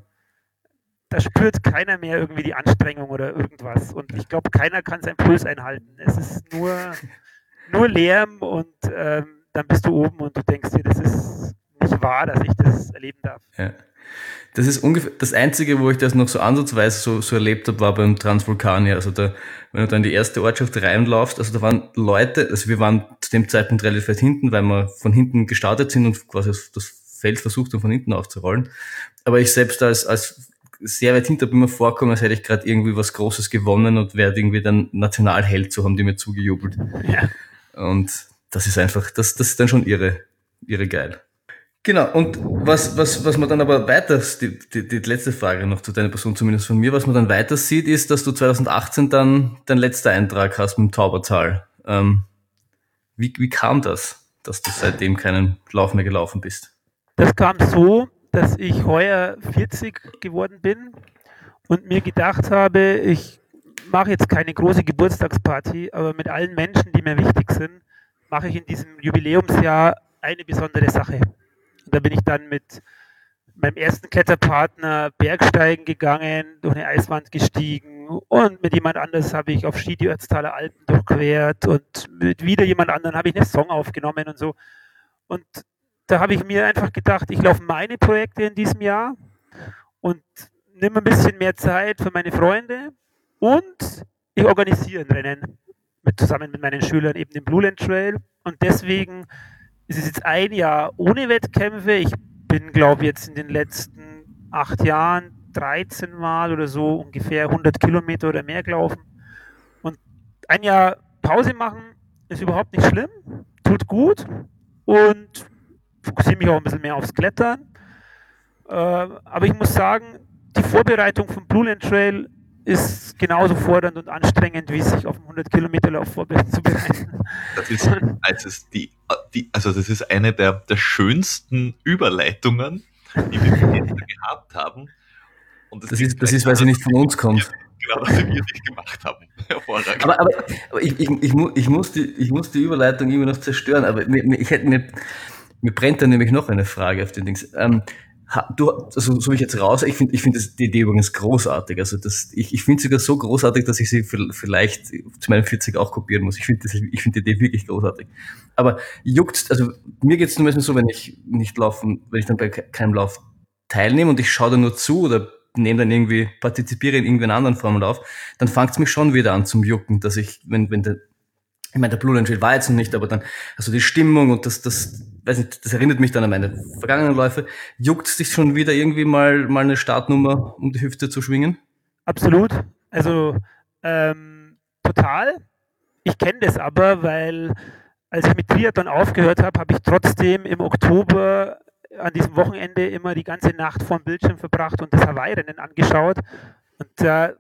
da spürt keiner mehr irgendwie die Anstrengung oder irgendwas. Und ich glaube, keiner kann seinen Puls einhalten. Es ist nur, nur Lärm und ähm, dann bist du oben und du denkst dir, das ist nicht wahr, dass ich das erleben darf. Ja. Das ist ungefähr das Einzige, wo ich das noch so ansatzweise so, so erlebt habe, war beim Transvulkanier. Also da, wenn du dann in die erste Ortschaft reinlaufst, also da waren Leute, also wir waren zu dem Zeitpunkt relativ weit hinten, weil wir von hinten gestartet sind und quasi das Feld versucht haben, von hinten aufzurollen. Aber ich selbst als, als sehr weit hinter bin mir vorkommen, als hätte ich gerade irgendwie was Großes gewonnen und werde irgendwie dann Nationalheld, so haben die mir zugejubelt. Ja. Und das ist einfach, das, das ist dann schon irre, irre geil. Genau, und was, was, was man dann aber weiter, die, die, die letzte Frage noch zu deiner Person, zumindest von mir, was man dann weiter sieht, ist, dass du 2018 dann dein letzter Eintrag hast mit dem Taubertal. Ähm, Wie, wie kam das, dass du seitdem keinen Lauf mehr gelaufen bist? Das kam so, dass ich heuer 40 geworden bin und mir gedacht habe, ich mache jetzt keine große Geburtstagsparty, aber mit allen Menschen, die mir wichtig sind, mache ich in diesem Jubiläumsjahr eine besondere Sache. Und da bin ich dann mit meinem ersten Kletterpartner Bergsteigen gegangen, durch eine Eiswand gestiegen und mit jemand anders habe ich auf Ski die Ötztaler Alpen durchquert und mit wieder jemand anderen habe ich einen Song aufgenommen und so. Und da habe ich mir einfach gedacht, ich laufe meine Projekte in diesem Jahr und nehme ein bisschen mehr Zeit für meine Freunde und ich organisiere ein Rennen mit, zusammen mit meinen Schülern eben den Blue Land Trail und deswegen ist es jetzt ein Jahr ohne Wettkämpfe. Ich bin, glaube ich, jetzt in den letzten acht Jahren 13 Mal oder so ungefähr 100 Kilometer oder mehr gelaufen. Und ein Jahr Pause machen ist überhaupt nicht schlimm, tut gut und fokussiere mich auch ein bisschen mehr aufs Klettern. Äh, aber ich muss sagen, die Vorbereitung vom Blue Land Trail ist genauso fordernd und anstrengend, wie sich auf einen 100 Kilometer Lauf vorzubereiten. Das ist, also, die, die, also das ist eine der, der schönsten Überleitungen, die wir gehabt haben. Und das, das ist, das ist, weil sie nicht von uns kommt. Genau, was wir nicht gemacht haben. Hervorragend. Aber, aber, aber ich, ich, ich, ich, muss die, ich muss die Überleitung immer noch zerstören, aber ich hätte mir, mir brennt da nämlich noch eine Frage auf den Dings. Ähm, du, also so wie ich jetzt raus, ich finde ich finde die Idee übrigens großartig. Also das, ich, ich finde sogar so großartig, dass ich sie vielleicht zu meinem 40 auch kopieren muss. Ich finde ich finde die Idee wirklich großartig. Aber juckt, also mir geht es nur so, wenn ich nicht laufen, wenn ich dann bei keinem Lauf teilnehme und ich schaue da nur zu oder nehme dann irgendwie, partizipiere in irgendeiner anderen Form auf, dann fängt es mich schon wieder an zum Jucken, dass ich, wenn, wenn der, ich meine, der Blue Land war jetzt noch nicht, aber dann, also die Stimmung und das, das, weiß nicht, das erinnert mich dann an meine vergangenen Läufe. Juckt es dich schon wieder irgendwie mal, mal eine Startnummer um die Hüfte zu schwingen? Absolut. Also, ähm, total. Ich kenne das aber, weil als ich mit Triathlon aufgehört habe, habe ich trotzdem im Oktober an diesem Wochenende immer die ganze Nacht vor dem Bildschirm verbracht und das Hawaii-Rennen angeschaut. Und äh,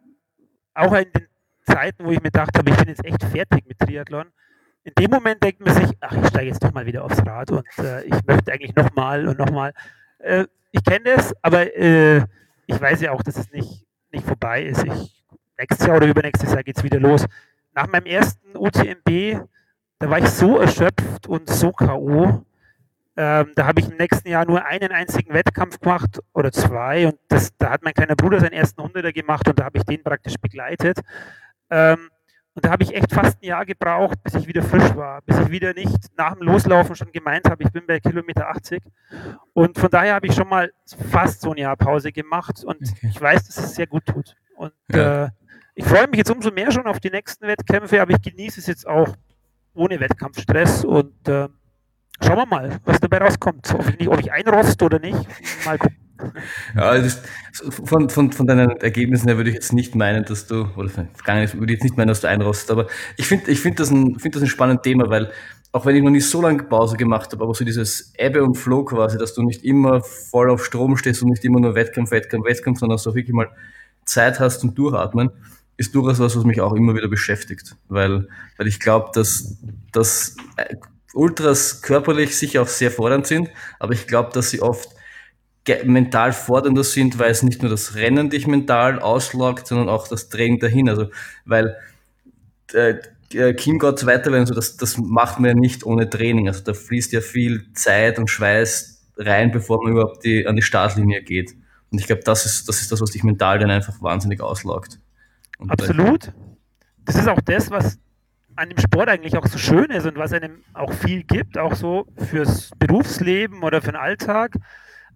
auch in den Zeiten, wo ich mir gedacht habe, ich bin jetzt echt fertig mit Triathlon, in dem Moment denkt man sich, ach, ich steige jetzt doch mal wieder aufs Rad und äh, ich möchte eigentlich nochmal und nochmal. Äh, ich kenne das, aber äh, ich weiß ja auch, dass es nicht, nicht vorbei ist. Ich, nächstes Jahr oder übernächstes Jahr geht es wieder los. Nach meinem ersten UTMB, da war ich so erschöpft und so K.O., ähm, da habe ich im nächsten Jahr nur einen einzigen Wettkampf gemacht oder zwei und das, da hat mein kleiner Bruder seinen ersten Hunderter gemacht und da habe ich den praktisch begleitet. Ähm, und da habe ich echt fast ein Jahr gebraucht, bis ich wieder frisch war, bis ich wieder nicht nach dem Loslaufen schon gemeint habe, ich bin bei Kilometer 80. Und von daher habe ich schon mal fast so ein Jahr Pause gemacht und okay. ich weiß, dass es sehr gut tut. Und ja. äh, ich freue mich jetzt umso mehr schon auf die nächsten Wettkämpfe, aber ich genieße es jetzt auch ohne Wettkampfstress und äh, Schauen wir mal, was dabei rauskommt. Ob ich, nicht, ob ich einrost oder nicht. Mal gucken. Ja, ist, von, von, von deinen Ergebnissen her würde ich jetzt nicht meinen, dass du, oder vergangen würde ich jetzt nicht meinen, dass du einrostest, aber ich finde ich find das, ein, find das ein spannendes Thema, weil auch wenn ich noch nicht so lange Pause gemacht habe, aber so dieses Ebbe und Flow quasi, dass du nicht immer voll auf Strom stehst und nicht immer nur Wettkampf, Wettkampf, Wettkampf, sondern dass du wirklich mal Zeit hast zum Durchatmen, ist durchaus was, was mich auch immer wieder beschäftigt, weil, weil ich glaube, dass, dass Ultras körperlich sicher auch sehr fordernd sind, aber ich glaube, dass sie oft mental fordernder sind, weil es nicht nur das Rennen dich mental auslockt, sondern auch das Training dahin. Also, weil äh, äh Kim Gott weiter werden, so das, das macht man ja nicht ohne Training. Also da fließt ja viel Zeit und Schweiß rein, bevor man überhaupt die, an die Startlinie geht. Und ich glaube, das ist, das ist das, was dich mental dann einfach wahnsinnig auslaugt. Und Absolut. Das ist auch das, was an dem Sport eigentlich auch so schön ist und was einem auch viel gibt, auch so fürs Berufsleben oder für den Alltag.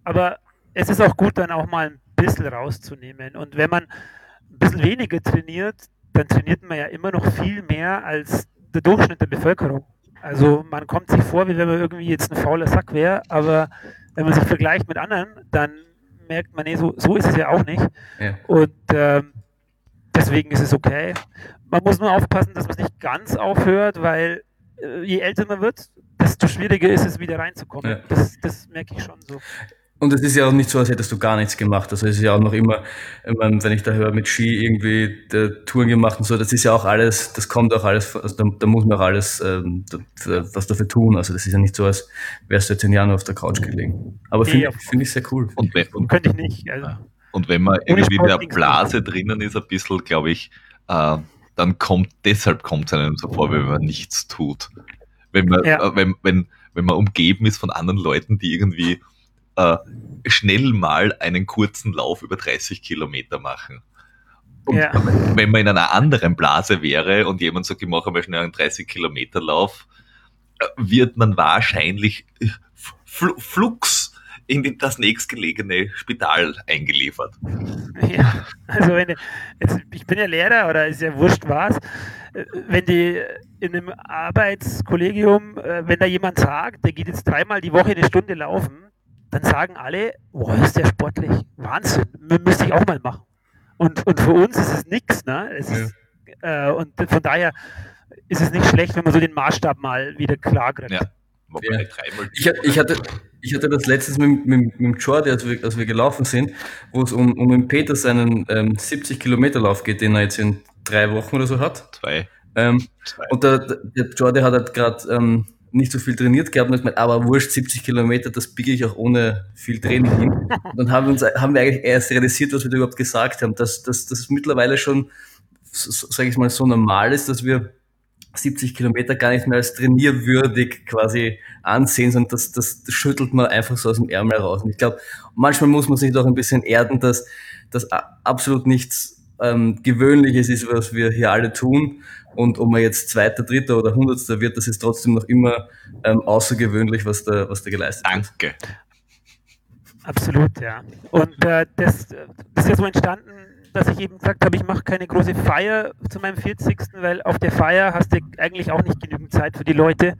Aber es ist auch gut, dann auch mal ein bisschen rauszunehmen. Und wenn man ein bisschen weniger trainiert, dann trainiert man ja immer noch viel mehr als der Durchschnitt der Bevölkerung. Also man kommt sich vor, wie wenn man irgendwie jetzt ein fauler Sack wäre, aber wenn man sich vergleicht mit anderen, dann merkt man, nee, so, so ist es ja auch nicht. Ja. Und ähm, deswegen ist es okay. Man muss nur aufpassen, dass man es nicht ganz aufhört, weil äh, je älter man wird, desto schwieriger ist es, wieder reinzukommen. Ja. Das, das merke ich schon so. Und es ist ja auch nicht so, als hättest du gar nichts gemacht. Also es ist ja auch noch immer, wenn ich da höre, mit Ski irgendwie Touren gemacht und so, das ist ja auch alles, das kommt auch alles, also da, da muss man auch alles ähm, was dafür tun. Also das ist ja nicht so, als wärst du jetzt in Jahren auf der Couch gelegen. Aber finde find ich sehr cool. Und, wenn, und könnte ich nicht. Also. Und wenn man irgendwie in der Blase drinnen ist, ein bisschen, glaube ich, äh, dann kommt, deshalb kommt es einem so vor, wenn man nichts tut. Wenn man, ja. äh, wenn, wenn, wenn man umgeben ist von anderen Leuten, die irgendwie äh, schnell mal einen kurzen Lauf über 30 Kilometer machen. Und ja. wenn man in einer anderen Blase wäre und jemand sagt, ich mache mal schnell einen 30 Kilometer Lauf, äh, wird man wahrscheinlich fl flux in das nächstgelegene Spital eingeliefert. Ja, also wenn jetzt, ich bin ja Lehrer oder ist ja wurscht was, wenn die in einem Arbeitskollegium, äh, wenn da jemand sagt, der geht jetzt dreimal die Woche eine Stunde laufen, dann sagen alle, boah, ist der sportlich, Wahnsinn, müsste ich auch mal machen. Und, und für uns ist es nichts, ne? Es ja. ist, äh, und von daher ist es nicht schlecht, wenn man so den Maßstab mal wieder klar kriegt. Ja. Ja. Ich, ich, hatte, ich hatte das letztes mit, mit, mit Jordi, als wir, als wir gelaufen sind, wo es um, um den Peter seinen ähm, 70 Kilometer Lauf geht, den er jetzt in drei Wochen oder so hat. Zwei. Ähm, Zwei. Und der, der Jordi hat halt gerade ähm, nicht so viel trainiert gehabt und gesagt, aber wurscht, 70 Kilometer, das biege ich auch ohne viel Training hin. Und dann haben wir, uns, haben wir eigentlich erst realisiert, was wir da überhaupt gesagt haben, dass, dass das mittlerweile schon, sage ich mal, so normal ist, dass wir 70 Kilometer gar nicht mehr als trainierwürdig quasi ansehen, sondern das, das, das schüttelt man einfach so aus dem Ärmel raus. Und ich glaube, manchmal muss man sich doch ein bisschen erden, dass das absolut nichts ähm, Gewöhnliches ist, was wir hier alle tun. Und ob man jetzt Zweiter, Dritter oder Hundertster wird, das ist trotzdem noch immer ähm, außergewöhnlich, was da, was da geleistet Danke. wird. Danke. Absolut, ja. Und äh, das, das ist ja so entstanden, dass ich eben gesagt habe, ich mache keine große Feier zu meinem 40. Weil auf der Feier hast du eigentlich auch nicht genügend Zeit für die Leute,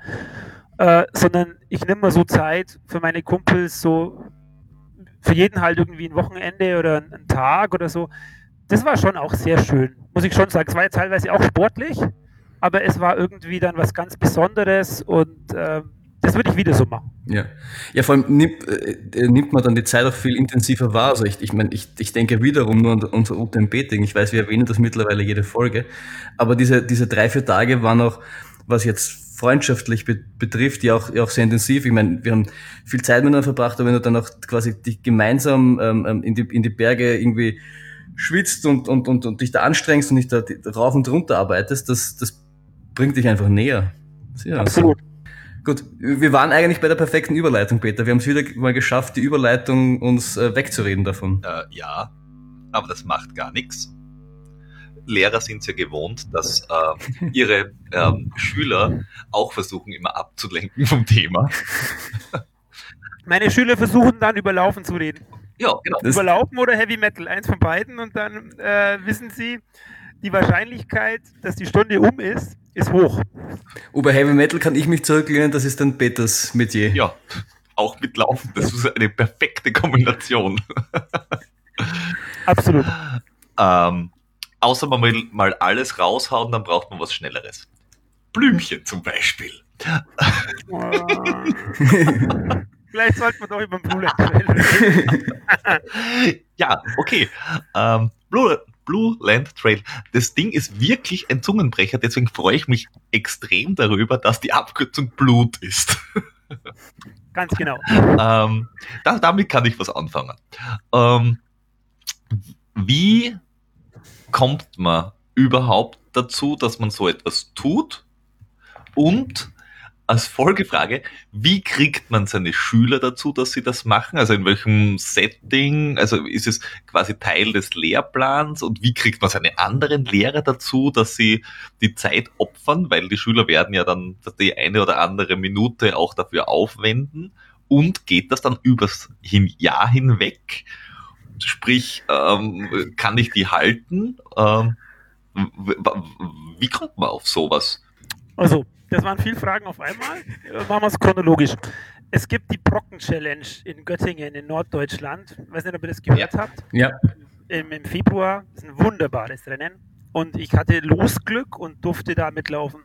äh, sondern ich nehme mal so Zeit für meine Kumpels, so für jeden halt irgendwie ein Wochenende oder einen Tag oder so, das war schon auch sehr schön, muss ich schon sagen. Es war ja teilweise auch sportlich, aber es war irgendwie dann was ganz Besonderes und äh, das würde ich wieder so machen. Ja, ja vor allem nimmt, äh, nimmt man dann die Zeit auch viel intensiver wahr. Also ich, ich meine, ich, ich denke wiederum nur an unser UTMB-Ding. Ich weiß, wir erwähnen das mittlerweile jede Folge. Aber diese, diese drei, vier Tage waren auch, was jetzt freundschaftlich betrifft, ja auch, ja auch sehr intensiv. Ich meine, wir haben viel Zeit miteinander verbracht, aber wenn du dann auch quasi dich gemeinsam ähm, ähm in, die, in die Berge irgendwie schwitzt und, und, und, und dich da anstrengst und dich da rauf und runter arbeitest, das, das bringt dich einfach näher. Ja, Absolut. So. Gut, wir waren eigentlich bei der perfekten Überleitung, Peter. Wir haben es wieder mal geschafft, die Überleitung uns äh, wegzureden davon. Äh, ja, aber das macht gar nichts. Lehrer sind es ja gewohnt, dass äh, ihre ähm, Schüler auch versuchen, immer abzulenken vom Thema. Meine Schüler versuchen dann über Laufen zu reden. Ja, genau. Überlaufen oder Heavy Metal, eins von beiden. Und dann äh, wissen Sie, die Wahrscheinlichkeit, dass die Stunde um ist, ist hoch. Über Heavy Metal kann ich mich zurücklehnen, das ist dann Peters Metier. Ja, auch mit Laufen. Das ist eine perfekte Kombination. Absolut. Ähm, außer man will mal alles raushauen, dann braucht man was Schnelleres. Blümchen zum Beispiel. Vielleicht sollten wir doch über den Blue Land reden. ja, okay. Ähm, Blue, Blue Land Trail. Das Ding ist wirklich ein Zungenbrecher, deswegen freue ich mich extrem darüber, dass die Abkürzung Blut ist. Ganz genau. ähm, da, damit kann ich was anfangen. Ähm, wie kommt man überhaupt dazu, dass man so etwas tut? Und als Folgefrage, wie kriegt man seine Schüler dazu, dass sie das machen? Also in welchem Setting? Also ist es quasi Teil des Lehrplans? Und wie kriegt man seine anderen Lehrer dazu, dass sie die Zeit opfern? Weil die Schüler werden ja dann die eine oder andere Minute auch dafür aufwenden. Und geht das dann übers Jahr hinweg? Sprich, ähm, kann ich die halten? Ähm, wie kommt man auf sowas? Also das waren viele Fragen auf einmal. Machen wir es chronologisch. Es gibt die Brocken-Challenge in Göttingen in Norddeutschland. Ich weiß nicht, ob ihr das gehört ja. habt. Ja. Im, Im, Februar. Das ist ein wunderbares Rennen. Und ich hatte Losglück und durfte da mitlaufen.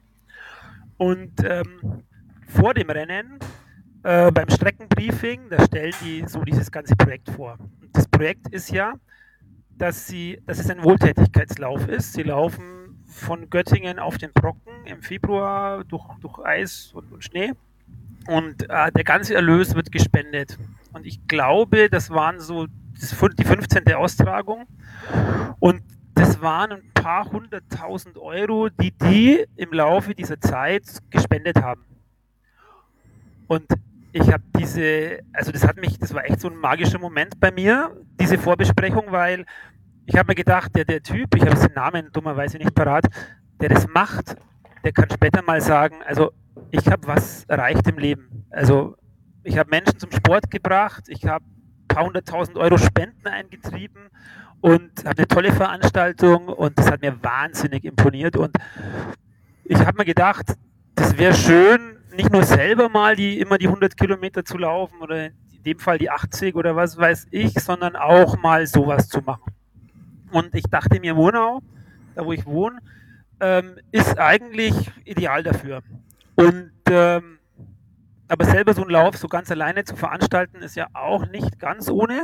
Und ähm, vor dem Rennen äh, beim Streckenbriefing, da stellen die so dieses ganze Projekt vor. Und das Projekt ist ja, dass, sie, dass es ein Wohltätigkeitslauf ist. Sie laufen von Göttingen auf den Brocken im Februar durch, durch Eis und, und Schnee. Und äh, der ganze Erlös wird gespendet. Und ich glaube, das waren so die 15. Austragung. Und das waren ein paar hunderttausend Euro, die die im Laufe dieser Zeit gespendet haben. Und ich habe diese, also das hat mich, das war echt so ein magischer Moment bei mir, diese Vorbesprechung, weil ich habe mir gedacht, der, der Typ, ich habe den Namen dummerweise nicht parat, der das macht, der kann später mal sagen, also ich habe was erreicht im Leben. Also ich habe Menschen zum Sport gebracht, ich habe ein paar hunderttausend Euro Spenden eingetrieben und habe eine tolle Veranstaltung und das hat mir wahnsinnig imponiert und ich habe mir gedacht, das wäre schön, nicht nur selber mal die immer die 100 Kilometer zu laufen oder in dem Fall die 80 oder was weiß ich, sondern auch mal sowas zu machen. Und ich dachte mir, Wonau, da wo ich wohne, ähm, ist eigentlich ideal dafür. Und ähm, aber selber so einen Lauf so ganz alleine zu veranstalten, ist ja auch nicht ganz ohne.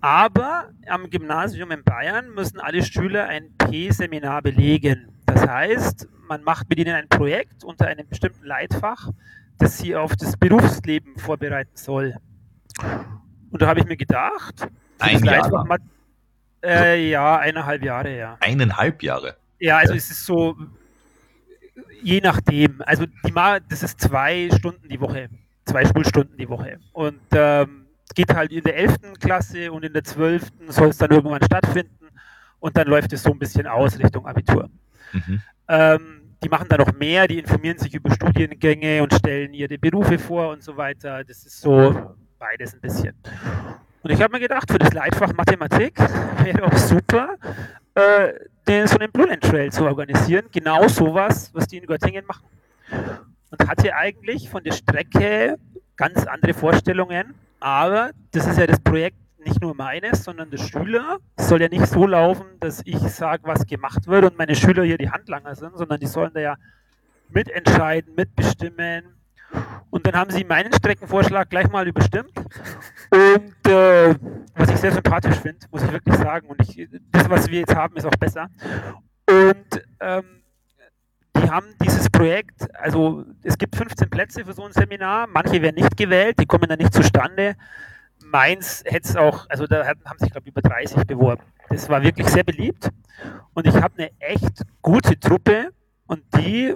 Aber am Gymnasium in Bayern müssen alle Schüler ein P-Seminar belegen. Das heißt, man macht mit ihnen ein Projekt unter einem bestimmten Leitfach, das sie auf das Berufsleben vorbereiten soll. Und da habe ich mir gedacht, ein Jahr. Äh, ja, eineinhalb Jahre, ja. Eineinhalb Jahre? Ja, also es ist so, je nachdem. Also die das ist zwei Stunden die Woche, zwei Schulstunden die Woche. Und ähm, es geht halt in der 11. Klasse und in der 12. soll es dann irgendwann stattfinden. Und dann läuft es so ein bisschen aus Richtung Abitur. Mhm. Ähm, die machen da noch mehr, die informieren sich über Studiengänge und stellen ihre Berufe vor und so weiter. Das ist so beides ein bisschen. Und ich habe mir gedacht, für das Leitfach Mathematik wäre auch super, äh, den, so einen Blue Land Trail zu organisieren. Genau sowas, was die in Göttingen machen. Und hatte eigentlich von der Strecke ganz andere Vorstellungen. Aber das ist ja das Projekt nicht nur meines, sondern des Schüler. Es soll ja nicht so laufen, dass ich sage, was gemacht wird und meine Schüler hier die Handlanger sind, sondern die sollen da ja mitentscheiden, mitbestimmen. Und dann haben sie meinen Streckenvorschlag gleich mal überstimmt. Und äh, was ich sehr sympathisch finde, muss ich wirklich sagen. Und ich, das, was wir jetzt haben, ist auch besser. Und ähm, die haben dieses Projekt, also es gibt 15 Plätze für so ein Seminar, manche werden nicht gewählt, die kommen dann nicht zustande. Mainz hätte es auch, also da haben sich, glaube ich, über 30 beworben. Das war wirklich sehr beliebt. Und ich habe eine echt gute Truppe und die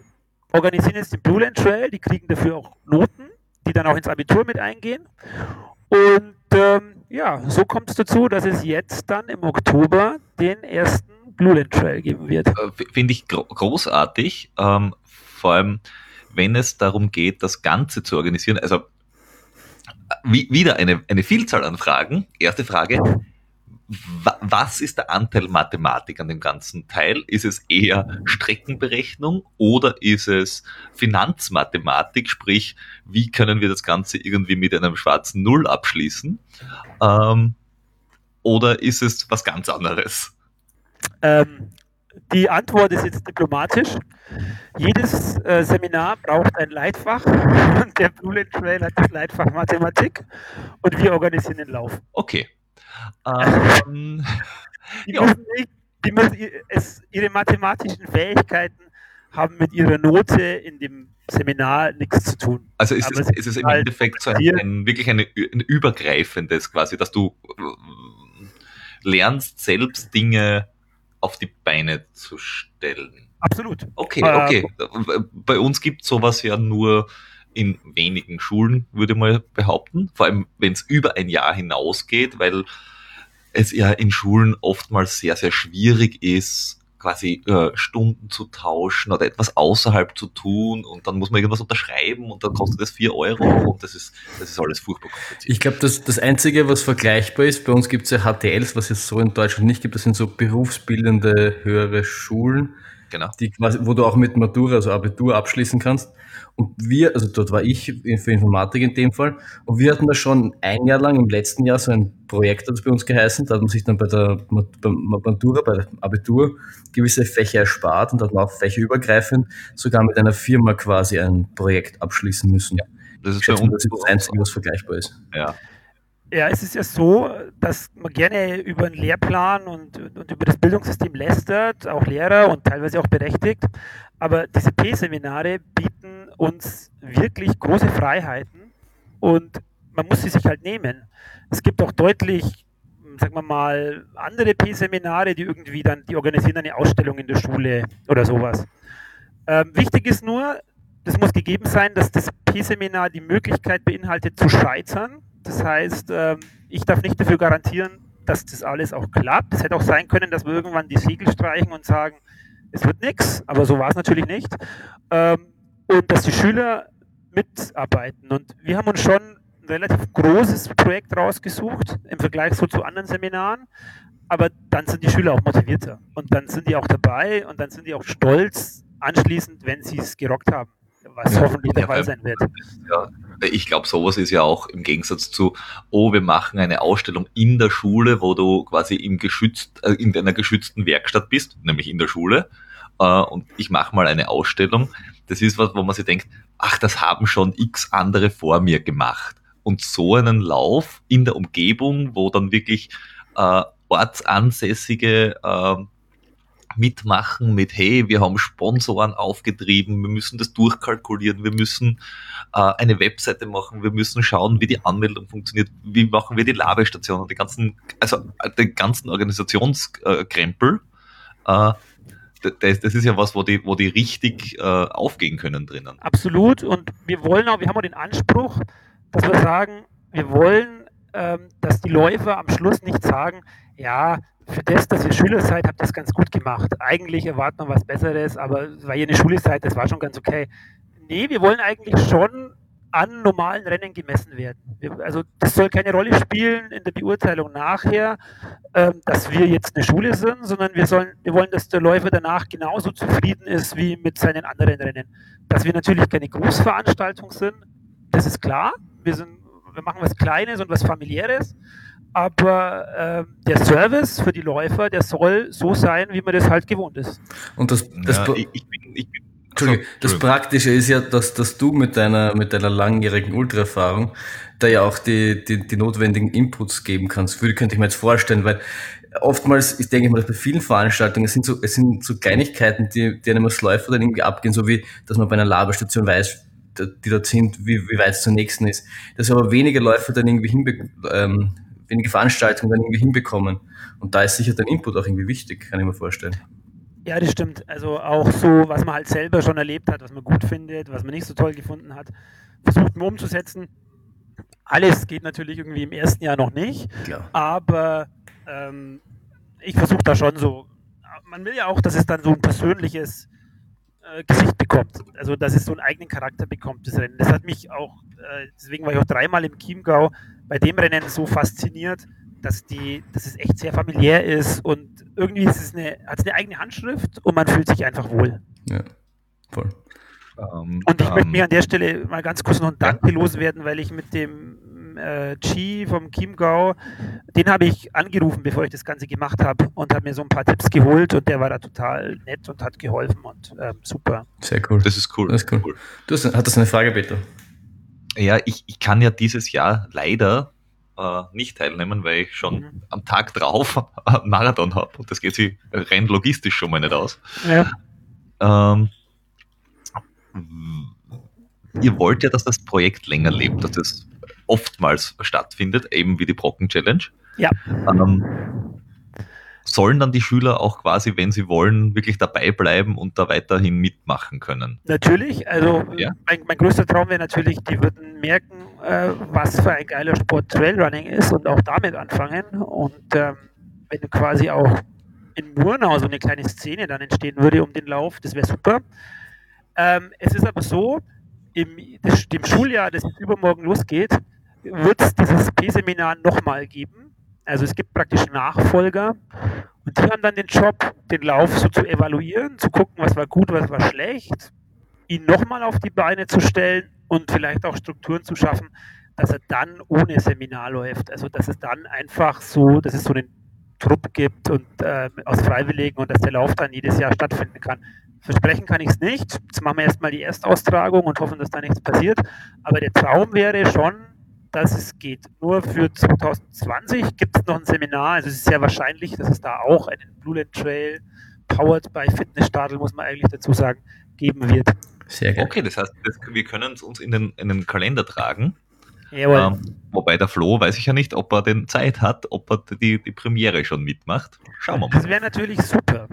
organisieren jetzt den Blue Land Trail, die kriegen dafür auch Noten, die dann auch ins Abitur mit eingehen. Und ähm, ja, so kommt es dazu, dass es jetzt dann im Oktober den ersten Blue Land Trail geben wird. Äh, finde ich gro großartig, ähm, vor allem wenn es darum geht, das Ganze zu organisieren. Also wie, wieder eine, eine Vielzahl an Fragen. Erste Frage, was ist der Anteil Mathematik an dem ganzen Teil? Ist es eher Streckenberechnung oder ist es Finanzmathematik? Sprich, wie können wir das Ganze irgendwie mit einem schwarzen Null abschließen? Ähm, oder ist es was ganz anderes? Ähm, die Antwort ist jetzt diplomatisch. Jedes äh, Seminar braucht ein Leitfach und der Blue Trail hat das Leitfach Mathematik und wir organisieren den Lauf. Okay. Ähm, die, ja. müssen nicht, die müssen es, ihre mathematischen Fähigkeiten haben mit ihrer Note in dem Seminar nichts zu tun. Also ist, es, ist es im halt Endeffekt so ein, ein, wirklich eine, ein übergreifendes quasi, dass du äh, lernst selbst Dinge auf die Beine zu stellen. Absolut. Okay, okay. Äh, Bei uns gibt es sowas ja nur in wenigen Schulen, würde mal behaupten. Vor allem, wenn es über ein Jahr hinausgeht, weil es ja in Schulen oftmals sehr, sehr schwierig ist, quasi äh, Stunden zu tauschen oder etwas außerhalb zu tun und dann muss man irgendwas unterschreiben und dann kostet das vier Euro und das ist, das ist alles furchtbar kompliziert. Ich glaube, das, das Einzige, was vergleichbar ist, bei uns gibt es ja HTLs, was es so in Deutschland nicht gibt, das sind so berufsbildende höhere Schulen, genau. die quasi, wo du auch mit Matura, also Abitur abschließen kannst. Und wir, also dort war ich für Informatik in dem Fall, und wir hatten da schon ein Jahr lang im letzten Jahr so ein Projekt, hat es bei uns geheißen, da hat man sich dann bei der Matura, bei der Abitur gewisse Fächer erspart und hat man auch fächerübergreifend sogar mit einer Firma quasi ein Projekt abschließen müssen. Ja. Das ist bei uns das, das Einzige, was vergleichbar ist. Ja. Ja, es ist ja so, dass man gerne über einen Lehrplan und, und über das Bildungssystem lästert, auch Lehrer und teilweise auch berechtigt. Aber diese P-Seminare bieten uns wirklich große Freiheiten und man muss sie sich halt nehmen. Es gibt auch deutlich, sagen wir mal, andere P-Seminare, die irgendwie dann, die organisieren eine Ausstellung in der Schule oder sowas. Ähm, wichtig ist nur, das muss gegeben sein, dass das P-Seminar die Möglichkeit beinhaltet zu scheitern. Das heißt, ähm, ich darf nicht dafür garantieren, dass das alles auch klappt. Es hätte auch sein können, dass wir irgendwann die Segel streichen und sagen, es wird nichts, aber so war es natürlich nicht. Ähm, und dass die Schüler mitarbeiten. Und wir haben uns schon ein relativ großes Projekt rausgesucht im Vergleich so zu anderen Seminaren. Aber dann sind die Schüler auch motivierter und dann sind die auch dabei und dann sind die auch stolz anschließend, wenn sie es gerockt haben was ja, hoffentlich der Fall sein wird. Ja, ich glaube, sowas ist ja auch im Gegensatz zu, oh, wir machen eine Ausstellung in der Schule, wo du quasi im geschützt, äh, in deiner geschützten Werkstatt bist, nämlich in der Schule, äh, und ich mache mal eine Ausstellung. Das ist was, wo man sich denkt, ach, das haben schon x andere vor mir gemacht. Und so einen Lauf in der Umgebung, wo dann wirklich äh, ortsansässige äh, mitmachen mit, hey, wir haben Sponsoren aufgetrieben, wir müssen das durchkalkulieren, wir müssen äh, eine Webseite machen, wir müssen schauen, wie die Anmeldung funktioniert, wie machen wir die Labestation die ganzen, also äh, den ganzen Organisationskrempel. Äh, das, das, ist ja was, wo die, wo die richtig äh, aufgehen können drinnen. Absolut. Und wir wollen auch, wir haben auch den Anspruch, dass wir sagen, wir wollen, ähm, dass die Läufer am Schluss nicht sagen, ja, für das, dass ihr Schüler seid, habt ihr das ganz gut gemacht. Eigentlich erwartet man was Besseres, aber weil ihr eine Schule seid, das war schon ganz okay. Nee, wir wollen eigentlich schon an normalen Rennen gemessen werden. Wir, also das soll keine Rolle spielen in der Beurteilung nachher, ähm, dass wir jetzt eine Schule sind, sondern wir, sollen, wir wollen, dass der Läufer danach genauso zufrieden ist wie mit seinen anderen Rennen. Dass wir natürlich keine Großveranstaltung sind, das ist klar. Wir, sind, wir machen was Kleines und was Familiäres, aber äh, der Service für die Läufer, der soll so sein, wie man das halt gewohnt ist. Und das, das, ja, ich, ich bin, ich bin das Praktische ist ja, dass, dass du mit deiner, mit deiner langjährigen Ultraerfahrung da ja auch die, die, die notwendigen Inputs geben kannst. Würde, könnte ich mir jetzt vorstellen, weil oftmals, ich denke mal, dass bei vielen Veranstaltungen, es sind so, es sind so Kleinigkeiten, die, die einem als Läufer dann irgendwie abgehen, so wie, dass man bei einer Laberstation weiß, die dort sind, wie, wie weit es zur nächsten ist. Dass aber weniger Läufer dann irgendwie hinbe ähm, wenige Veranstaltungen dann irgendwie hinbekommen. Und da ist sicher dein Input auch irgendwie wichtig, kann ich mir vorstellen. Ja, das stimmt. Also auch so, was man halt selber schon erlebt hat, was man gut findet, was man nicht so toll gefunden hat, versucht man umzusetzen. Alles geht natürlich irgendwie im ersten Jahr noch nicht, Klar. aber ähm, ich versuche da schon so. Man will ja auch, dass es dann so ein persönliches äh, Gesicht bekommt. Also, dass es so einen eigenen Charakter bekommt, das Rennen. Das hat mich auch, äh, deswegen war ich auch dreimal im Chiemgau bei dem Rennen so fasziniert, dass, die, dass es echt sehr familiär ist und irgendwie ist es eine, hat es eine eigene Handschrift und man fühlt sich einfach wohl. Ja, voll. Um, ähm, und ich um, möchte ähm, mir an der Stelle mal ganz kurz noch ein Dank loswerden, weil ich mit dem äh, Chi vom Chiemgau, den habe ich angerufen, bevor ich das Ganze gemacht habe und habe mir so ein paar Tipps geholt und der war da total nett und hat geholfen und äh, super. Sehr cool. Das ist cool. Das ist cool. Du hast, hattest eine Frage, Peter. Ja, ich, ich kann ja dieses Jahr leider äh, nicht teilnehmen, weil ich schon mhm. am Tag drauf einen Marathon habe und das geht sich rein logistisch schon mal nicht aus. Ja. Ähm, ihr wollt ja, dass das Projekt länger lebt, dass das oftmals stattfindet, eben wie die Brocken Challenge. Ja. Ähm, sollen dann die Schüler auch quasi, wenn sie wollen, wirklich dabei bleiben und da weiterhin mitmachen können? Natürlich. Also ja. mein, mein größter Traum wäre natürlich, die würden merken, äh, was für ein geiler Sport Trailrunning ist und auch damit anfangen. Und ähm, wenn quasi auch in Murnau so eine kleine Szene dann entstehen würde um den Lauf, das wäre super. Ähm, es ist aber so, im das, dem Schuljahr, das jetzt übermorgen losgeht, wird es dieses P-Seminar nochmal geben. Also es gibt praktisch Nachfolger und die haben dann den Job, den Lauf so zu evaluieren, zu gucken, was war gut, was war schlecht, ihn nochmal auf die Beine zu stellen und vielleicht auch Strukturen zu schaffen, dass er dann ohne Seminar läuft. Also dass es dann einfach so, dass es so einen Trupp gibt und äh, aus Freiwilligen und dass der Lauf dann jedes Jahr stattfinden kann. versprechen kann ich es nicht. Jetzt machen wir erstmal die Erstaustragung und hoffen, dass da nichts passiert. Aber der Traum wäre schon, dass es geht. Nur für 2020 gibt es noch ein Seminar. Also es ist sehr wahrscheinlich, dass es da auch einen Blue Land Trail powered by Fitnessstadel, muss man eigentlich dazu sagen, geben wird. Sehr gut. Okay, das heißt, das, wir können es uns in den, in den Kalender tragen. Ähm, wobei der Flo weiß ich ja nicht, ob er denn Zeit hat, ob er die, die Premiere schon mitmacht. Schauen wir mal. Das wäre natürlich super.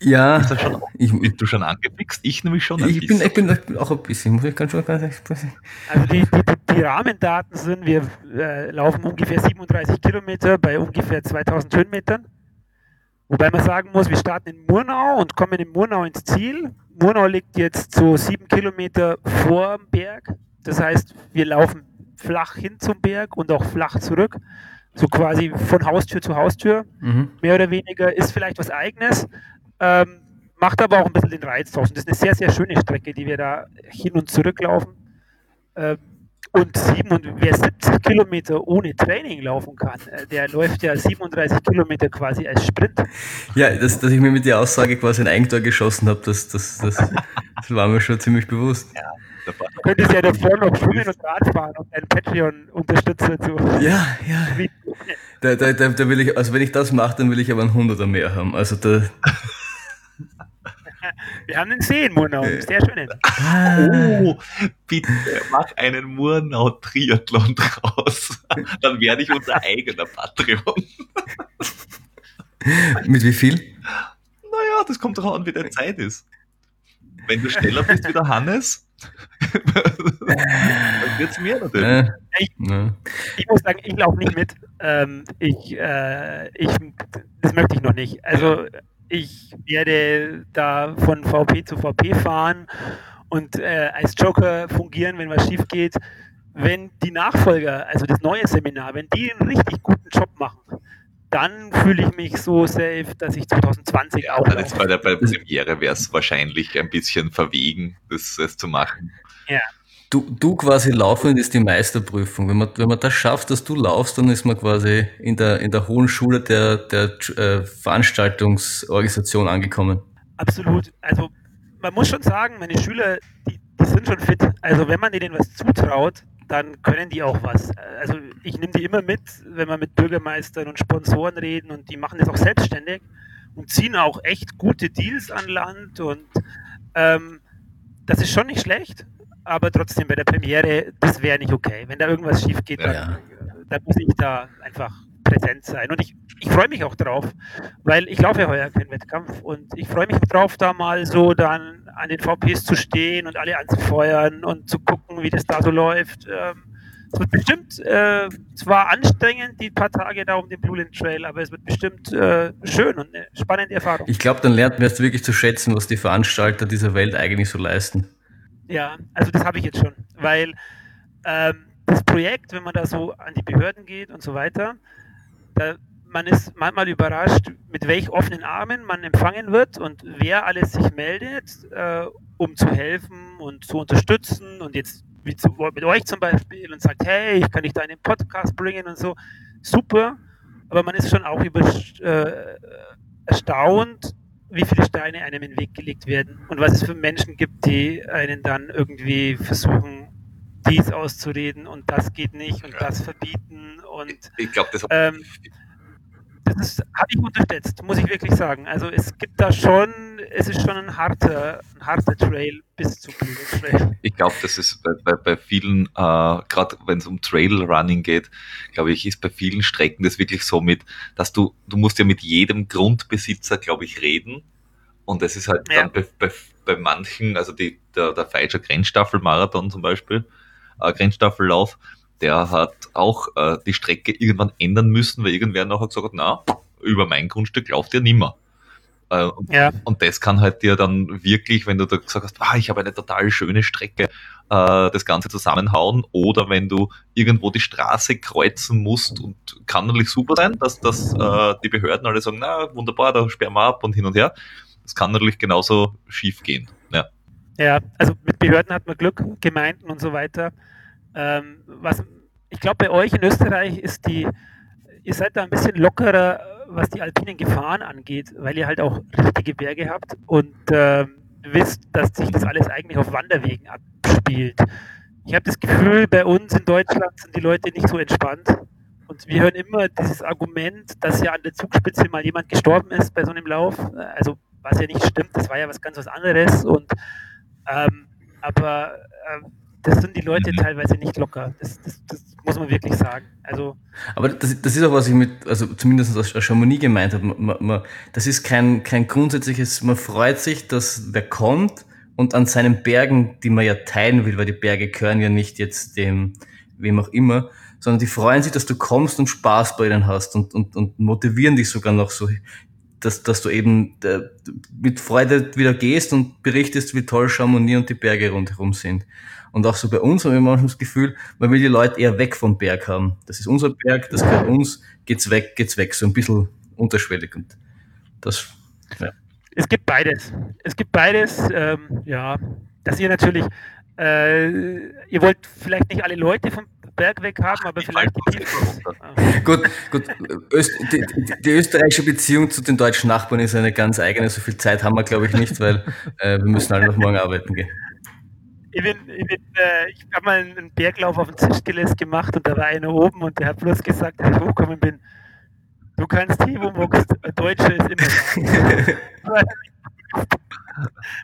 Ja. Ist das schon, ich, bist du schon angefixt? Ich nämlich schon. Ich bin, ich bin auch ein bisschen, muss ich ganz schon ganz Also die, die, die, Rahmendaten sind, wir äh, laufen ungefähr 37 Kilometer bei ungefähr 2000 Höhenmetern. Wobei man sagen muss, wir starten in Murnau und kommen in Murnau ins Ziel. Murnau liegt jetzt so sieben Kilometer vor dem Berg. Das heißt, wir laufen flach hin zum Berg und auch flach zurück. So quasi von Haustür zu Haustür. Mhm. Mehr oder weniger ist vielleicht was Eigenes. Ähm, macht aber auch ein bisschen den Reiz draus. Und das ist eine sehr, sehr schöne Strecke, die wir da hin und zurück laufen. Ähm, und, sieben, und wer 70 Kilometer ohne Training laufen kann, äh, der läuft ja 37 Kilometer quasi als Sprint. Ja, dass, dass ich mir mit der Aussage quasi ein Eigentor geschossen habe, das, das, das, das war mir schon ziemlich bewusst. Ja. Du könntest ja davor noch Schwimmen und Radfahren und einen Patreon-Unterstützer zu. Ja, ja. Da, da, da, da, will ich, also wenn ich das mache, dann will ich aber ein Hunderter mehr haben. Also da. Wir haben den See in Murnau, sehr schön. Oh, bitte mach einen Murnau-Triathlon draus. Dann werde ich unser eigener Patreon. Mit wie viel? Naja, das kommt drauf an, wie deine Zeit ist. Wenn du schneller bist wie der Hannes, dann wird es mehr natürlich. Ich, ich, muss sagen, ich laufe nicht mit. Ähm, ich, äh, ich, das möchte ich noch nicht. Also ich werde da von VP zu VP fahren und äh, als Joker fungieren, wenn was schief geht. Wenn die Nachfolger, also das neue Seminar, wenn die einen richtig guten Job machen, dann fühle ich mich so safe, dass ich 2020 ja, auch. Dann ist bei der, bei der Premiere wäre es wahrscheinlich ein bisschen verwegen, das, das zu machen. Ja. Du, du quasi laufen ist die Meisterprüfung. Wenn man, wenn man das schafft, dass du laufst, dann ist man quasi in der, in der hohen Schule der, der äh, Veranstaltungsorganisation angekommen. Absolut. Also man muss schon sagen, meine Schüler, die, die sind schon fit. Also wenn man denen was zutraut, dann können die auch was. Also ich nehme die immer mit, wenn wir mit Bürgermeistern und Sponsoren reden und die machen das auch selbstständig und ziehen auch echt gute Deals an Land und ähm, das ist schon nicht schlecht aber trotzdem bei der Premiere, das wäre nicht okay. Wenn da irgendwas schief geht, dann, ja. dann, muss ich da einfach präsent sein. Und ich, ich freue mich auch drauf, weil ich laufe ja heuer keinen Wettkampf und ich freue mich drauf, da mal so dann an den VPs zu stehen und alle anzufeuern und zu gucken, wie das da so läuft. Ähm, es wird bestimmt äh, zwar anstrengend, die paar Tage da um den Blue Land Trail, aber es wird bestimmt äh, schön und eine spannende Erfahrung. Ich glaube, dann lernt man erst wirklich zu schätzen, was die Veranstalter dieser Welt eigentlich so leisten. Ja, also das habe ich jetzt schon, weil ähm, das Projekt, wenn man da so an die Behörden geht und so weiter, da, man ist manchmal überrascht, mit welch offenen Armen man empfangen wird und wer alles sich meldet, äh, um zu helfen und zu unterstützen und jetzt wie zu, mit euch zum Beispiel und sagt, hey, ich kann dich da in den Podcast bringen und so. Super, aber man ist schon auch über, äh, erstaunt, wie viele Steine einem in den Weg gelegt werden und was es für Menschen gibt, die einen dann irgendwie versuchen, dies auszureden und das geht nicht und das verbieten und ich glaube, das, ähm, das habe ich unterschätzt, muss ich wirklich sagen. Also es gibt da schon, es ist schon ein harter, ein harter Trail bis zu Blue Trail. Ich glaube, das ist bei, bei, bei vielen, äh, gerade wenn es um Trailrunning geht, glaube ich, ist bei vielen Strecken das wirklich so mit, dass du, du musst ja mit jedem Grundbesitzer, glaube ich, reden. Und es ist halt ja. dann bei, bei, bei manchen, also die, der, der Feitscher Grenzstaffelmarathon zum Beispiel, äh, Grenzstaffellauf, der hat auch äh, die Strecke irgendwann ändern müssen, weil irgendwer nachher gesagt hat, na, über mein Grundstück lauft ihr nimmer. Äh, und, ja. und das kann halt dir dann wirklich, wenn du da gesagt hast, ah, ich habe eine total schöne Strecke, äh, das Ganze zusammenhauen. Oder wenn du irgendwo die Straße kreuzen musst und kann natürlich super sein, dass, dass äh, die Behörden alle sagen, na wunderbar, da sperren wir ab und hin und her. Das kann natürlich genauso schief gehen. Ja. ja, also mit Behörden hat man Glück, Gemeinden und so weiter. Ähm, was, ich glaube, bei euch in Österreich ist die, ihr seid da ein bisschen lockerer, was die alpinen Gefahren angeht, weil ihr halt auch richtige Berge habt und äh, wisst, dass sich das alles eigentlich auf Wanderwegen abspielt. Ich habe das Gefühl, bei uns in Deutschland sind die Leute nicht so entspannt. Und wir hören immer dieses Argument, dass ja an der Zugspitze mal jemand gestorben ist bei so einem Lauf. Also was ja nicht stimmt, das war ja was ganz was anderes. Und ähm, aber äh, das sind die Leute teilweise nicht locker. Das, das, das, muss man wirklich sagen. Also, aber das, das ist auch, was ich mit, also zumindest aus Chamonix gemeint habe. Man, man, das ist kein, kein grundsätzliches, man freut sich, dass wer kommt und an seinen Bergen, die man ja teilen will, weil die Berge gehören ja nicht jetzt dem, wem auch immer, sondern die freuen sich, dass du kommst und Spaß bei ihnen hast und, und, und motivieren dich sogar noch so, dass, dass du eben äh, mit Freude wieder gehst und berichtest, wie toll Chamonix und die Berge rundherum sind. Und auch so bei uns haben wir manchmal das Gefühl, man will die Leute eher weg vom Berg haben. Das ist unser Berg, das gehört uns, geht's weg, geht's weg. So ein bisschen unterschwellig. Und das, ja. Es gibt beides. Es gibt beides, ähm, ja, dass ihr natürlich, äh, ihr wollt vielleicht nicht alle Leute vom Berg weg haben, aber vielleicht die Gut, gut. Öst, die, die, österreichische Beziehung zu den deutschen Nachbarn ist eine ganz eigene. So viel Zeit haben wir, glaube ich, nicht, weil äh, wir müssen alle noch morgen arbeiten gehen. Ich, bin, ich, bin, äh, ich habe mal einen Berglauf auf dem Zischgeles gemacht und da war einer oben und der hat bloß gesagt, als ich hochgekommen bin, du kannst hier, wo du Deutsche ist immer da.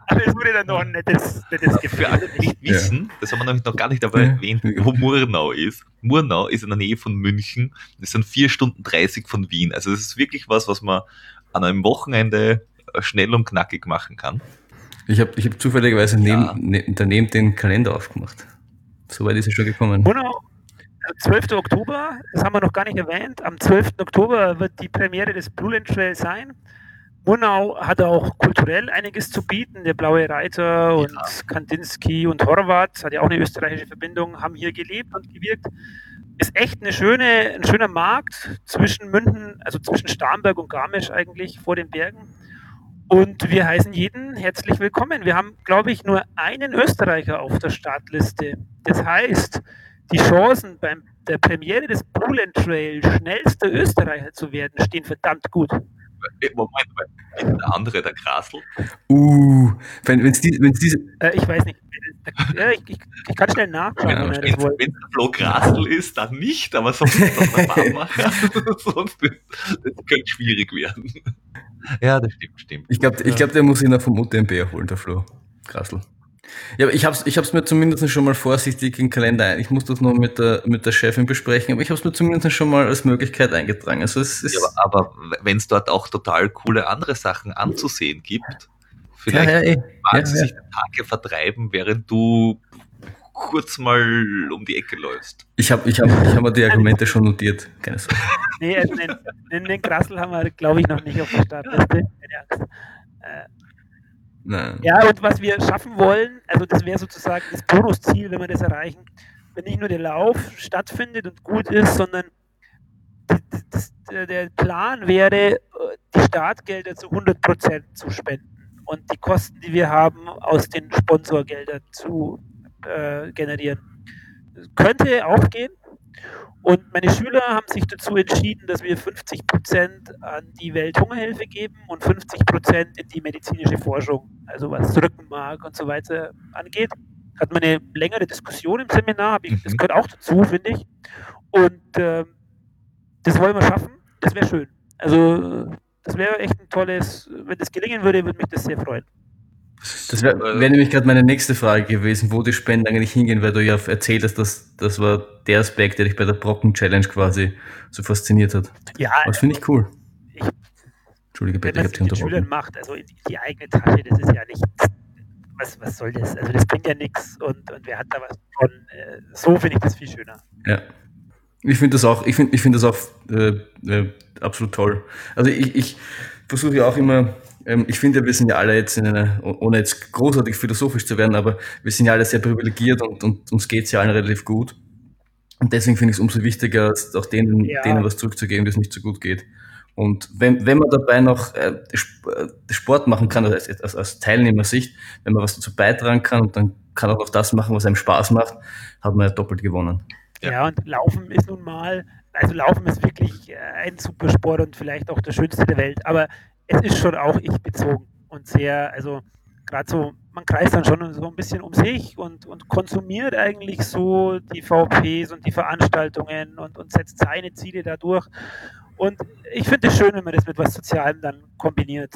Aber es wurde dann noch ein nettes, nettes Gefühl. Für alle, die nicht wissen, ja. das haben wir nämlich noch gar nicht dabei erwähnt, wo Murnau ist. Murnau ist in der Nähe von München. Das sind vier Stunden 30 von Wien. Also das ist wirklich was, was man an einem Wochenende schnell und knackig machen kann. Ich habe ich hab zufälligerweise ja. neben, ne, daneben den Kalender aufgemacht. So weit ist es schon gekommen. Murnau, 12. Oktober, das haben wir noch gar nicht erwähnt. Am 12. Oktober wird die Premiere des Blue Land Trail sein. Murnau hat auch kulturell einiges zu bieten. Der Blaue Reiter und ja. Kandinsky und Horvath, hat ja auch eine österreichische Verbindung, haben hier gelebt und gewirkt. Ist echt eine schöne, ein schöner Markt zwischen München, also zwischen Starnberg und Garmisch eigentlich vor den Bergen. Und wir heißen jeden herzlich willkommen. Wir haben, glaube ich, nur einen Österreicher auf der Startliste. Das heißt, die Chancen beim der Premiere des Bullen Trail schnellster Österreicher zu werden, stehen verdammt gut. Äh, Moment, Moment. Der andere, der Grasl? Uh, wenn es die, wenn's diese. Äh, ich weiß nicht. Ja, ich, ich, ich, kann schnell nachschauen. Genau, wenn es der Flo Grasl ist, dann nicht, aber sonst Fahrmacher. sonst das könnte schwierig werden. Ja, das stimmt, stimmt. Ich glaube, ich glaub, der muss ihn auch vom UTMB erholen, der Flo Grasl. Ja, ich habe es ich hab's mir zumindest schon mal vorsichtig in den Kalender ein. Ich muss das noch mit der, mit der Chefin besprechen, aber ich habe es mir zumindest schon mal als Möglichkeit eingetragen. Also es ist ja, aber, aber wenn es dort auch total coole andere Sachen anzusehen gibt, vielleicht ja, ja, magst du sich Tage vertreiben, während du kurz mal um die Ecke läufst. Ich habe ich hab, ich hab die Argumente schon notiert, keine Sorge. Nee, also den, den, den Krassel haben wir, glaube ich, noch nicht auf der Startliste. Keine Angst. Äh, Nein. Ja, und was wir schaffen wollen, also das wäre sozusagen das Bonusziel, wenn wir das erreichen, wenn nicht nur der Lauf stattfindet und gut ist, sondern das, das, der Plan wäre, die Startgelder zu 100% zu spenden und die Kosten, die wir haben, aus den Sponsorgeldern zu äh, generieren. Könnte auch gehen, und meine Schüler haben sich dazu entschieden, dass wir 50 Prozent an die Welthungerhilfe geben und 50 Prozent in die medizinische Forschung, also was Rückenmark und so weiter angeht. Hat man eine längere Diskussion im Seminar, ich, das mhm. gehört auch dazu, finde ich. Und äh, das wollen wir schaffen, das wäre schön. Also das wäre echt ein tolles, wenn das gelingen würde, würde mich das sehr freuen. Das wäre wär nämlich gerade meine nächste Frage gewesen, wo die Spenden eigentlich hingehen, weil du ja erzählt hast, dass das war der Aspekt, der dich bei der Brocken-Challenge quasi so fasziniert hat. Ja. Das finde ich cool. Ich, Entschuldige bitte, ich habe dich unterbrochen. Schülern macht, also die eigene Tasche, das ist ja nicht, was, was soll das? Also das bringt ja nichts und, und wer hat da was von? Äh, so finde ich das viel schöner. Ja. Ich finde das auch, ich finde ich find das auch äh, äh, absolut toll. Also ich, ich versuche ja auch immer ähm, ich finde, wir sind ja alle jetzt in einer, ohne jetzt großartig philosophisch zu werden, aber wir sind ja alle sehr privilegiert und, und uns geht es ja allen relativ gut. Und deswegen finde ich es umso wichtiger, auch denen, ja. denen was zurückzugeben, das nicht so gut geht. Und wenn, wenn man dabei noch äh, äh Sport machen kann, also als, aus Teilnehmersicht, wenn man was dazu beitragen kann und dann kann auch noch das machen, was einem Spaß macht, hat man ja doppelt gewonnen. Ja. ja, und Laufen ist nun mal, also Laufen ist wirklich äh, ein Supersport und vielleicht auch der schönste der Welt, aber es ist schon auch ich bezogen und sehr, also gerade so, man kreist dann schon so ein bisschen um sich und, und konsumiert eigentlich so die VPs und die Veranstaltungen und, und setzt seine Ziele dadurch. Und ich finde es schön, wenn man das mit was Sozialem dann kombiniert.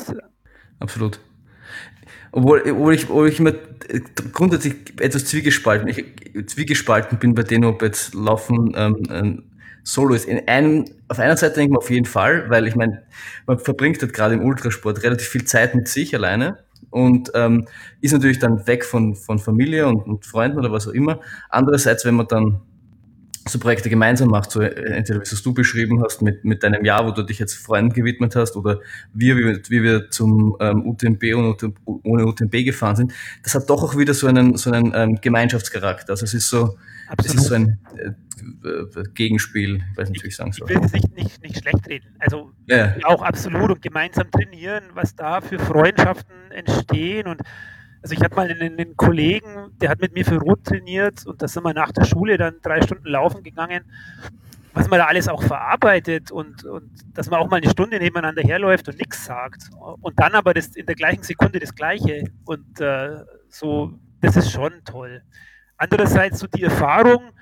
Absolut. Obwohl, obwohl, ich, obwohl ich immer grundsätzlich etwas zwiegespalten, ich, zwiegespalten bin bei denen, ob jetzt Laufen ähm, Solo ist. In einem, auf einer Seite denke ich mir auf jeden Fall, weil ich meine, man verbringt halt gerade im Ultrasport relativ viel Zeit mit sich alleine und ähm, ist natürlich dann weg von, von Familie und, und Freunden oder was auch immer. Andererseits, wenn man dann so Projekte gemeinsam macht, so äh, entweder wie es du beschrieben hast, mit, mit deinem Jahr, wo du dich jetzt Freunden gewidmet hast, oder wir, wie, wir, wie wir zum ähm, UTMB und ohne UTMB gefahren sind, das hat doch auch wieder so einen, so einen ähm, Gemeinschaftscharakter. Also es ist so, es ist so ein äh, äh, Gegenspiel, ich weiß nicht, wie ich sagen soll. Ich will es nicht, nicht, nicht schlecht reden. Also ja. auch absolut und gemeinsam trainieren, was da für Freundschaften entstehen und also ich hatte mal einen, einen, Kollegen, der hat mit mir für Rot trainiert und da sind wir nach der Schule dann drei Stunden laufen gegangen. Was man da alles auch verarbeitet und, und dass man auch mal eine Stunde nebeneinander herläuft und nichts sagt. Und dann aber das in der gleichen Sekunde das Gleiche. Und äh, so, das ist schon toll. Andererseits so die Erfahrung,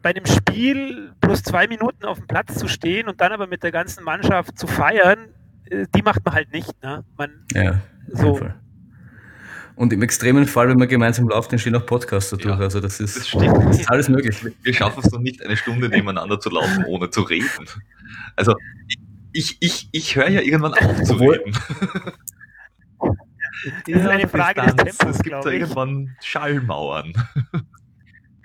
bei einem Spiel plus zwei Minuten auf dem Platz zu stehen und dann aber mit der ganzen Mannschaft zu feiern, äh, die macht man halt nicht. Ne? Man, ja, so. Fall. Und im extremen Fall, wenn man gemeinsam läuft, entstehen auch Podcasts dadurch. Ja, also das ist, das, das ist, alles möglich. Wir schaffen es noch nicht, eine Stunde nebeneinander zu laufen, ohne zu reden. Also ich, ich, ich höre ja irgendwann auf zu reden. Das ist eine Frage des Tempos, Es gibt da irgendwann Schallmauern.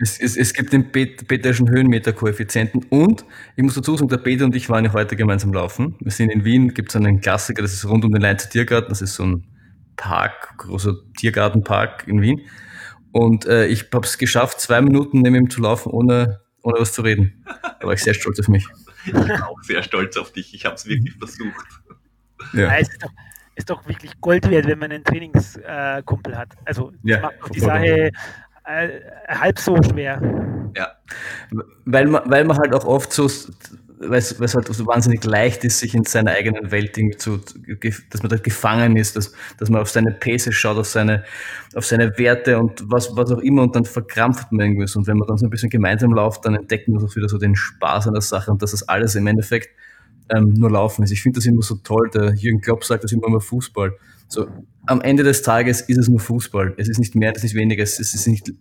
Es, es, es gibt den Peterschen Höhenmeter-Koeffizienten und ich muss dazu sagen, der Peter und ich waren ja heute gemeinsam laufen. Wir sind in Wien, gibt es einen Klassiker, das ist rund um den Leinzer Tiergarten, das ist so ein Park, großer Tiergartenpark in Wien. Und äh, ich habe es geschafft, zwei Minuten neben ihm zu laufen, ohne, ohne was zu reden. Da war ich sehr stolz auf mich. Ich bin auch sehr stolz auf dich. Ich habe es wirklich versucht. Ja. ja. es ist, doch, ist doch wirklich Gold wert, wenn man einen Trainingskumpel äh, hat. Also ja, macht doch die Sache äh, halb so schwer. Ja. Weil man, weil man halt auch oft so weil es halt so wahnsinnig leicht ist, sich in seiner eigenen Welt irgendwie zu, dass man da gefangen ist, dass, dass man auf seine Pace schaut, auf seine, auf seine Werte und was, was auch immer und dann verkrampft man irgendwas. Und wenn man dann so ein bisschen gemeinsam läuft, dann entdeckt man auch wieder so den Spaß an der Sache und dass das alles im Endeffekt ähm, nur Laufen ist. Ich finde das immer so toll. Der Jürgen Klopp sagt das immer immer Fußball. So, am Ende des Tages ist es nur Fußball. Es ist nicht mehr, es ist weniger, es ist nicht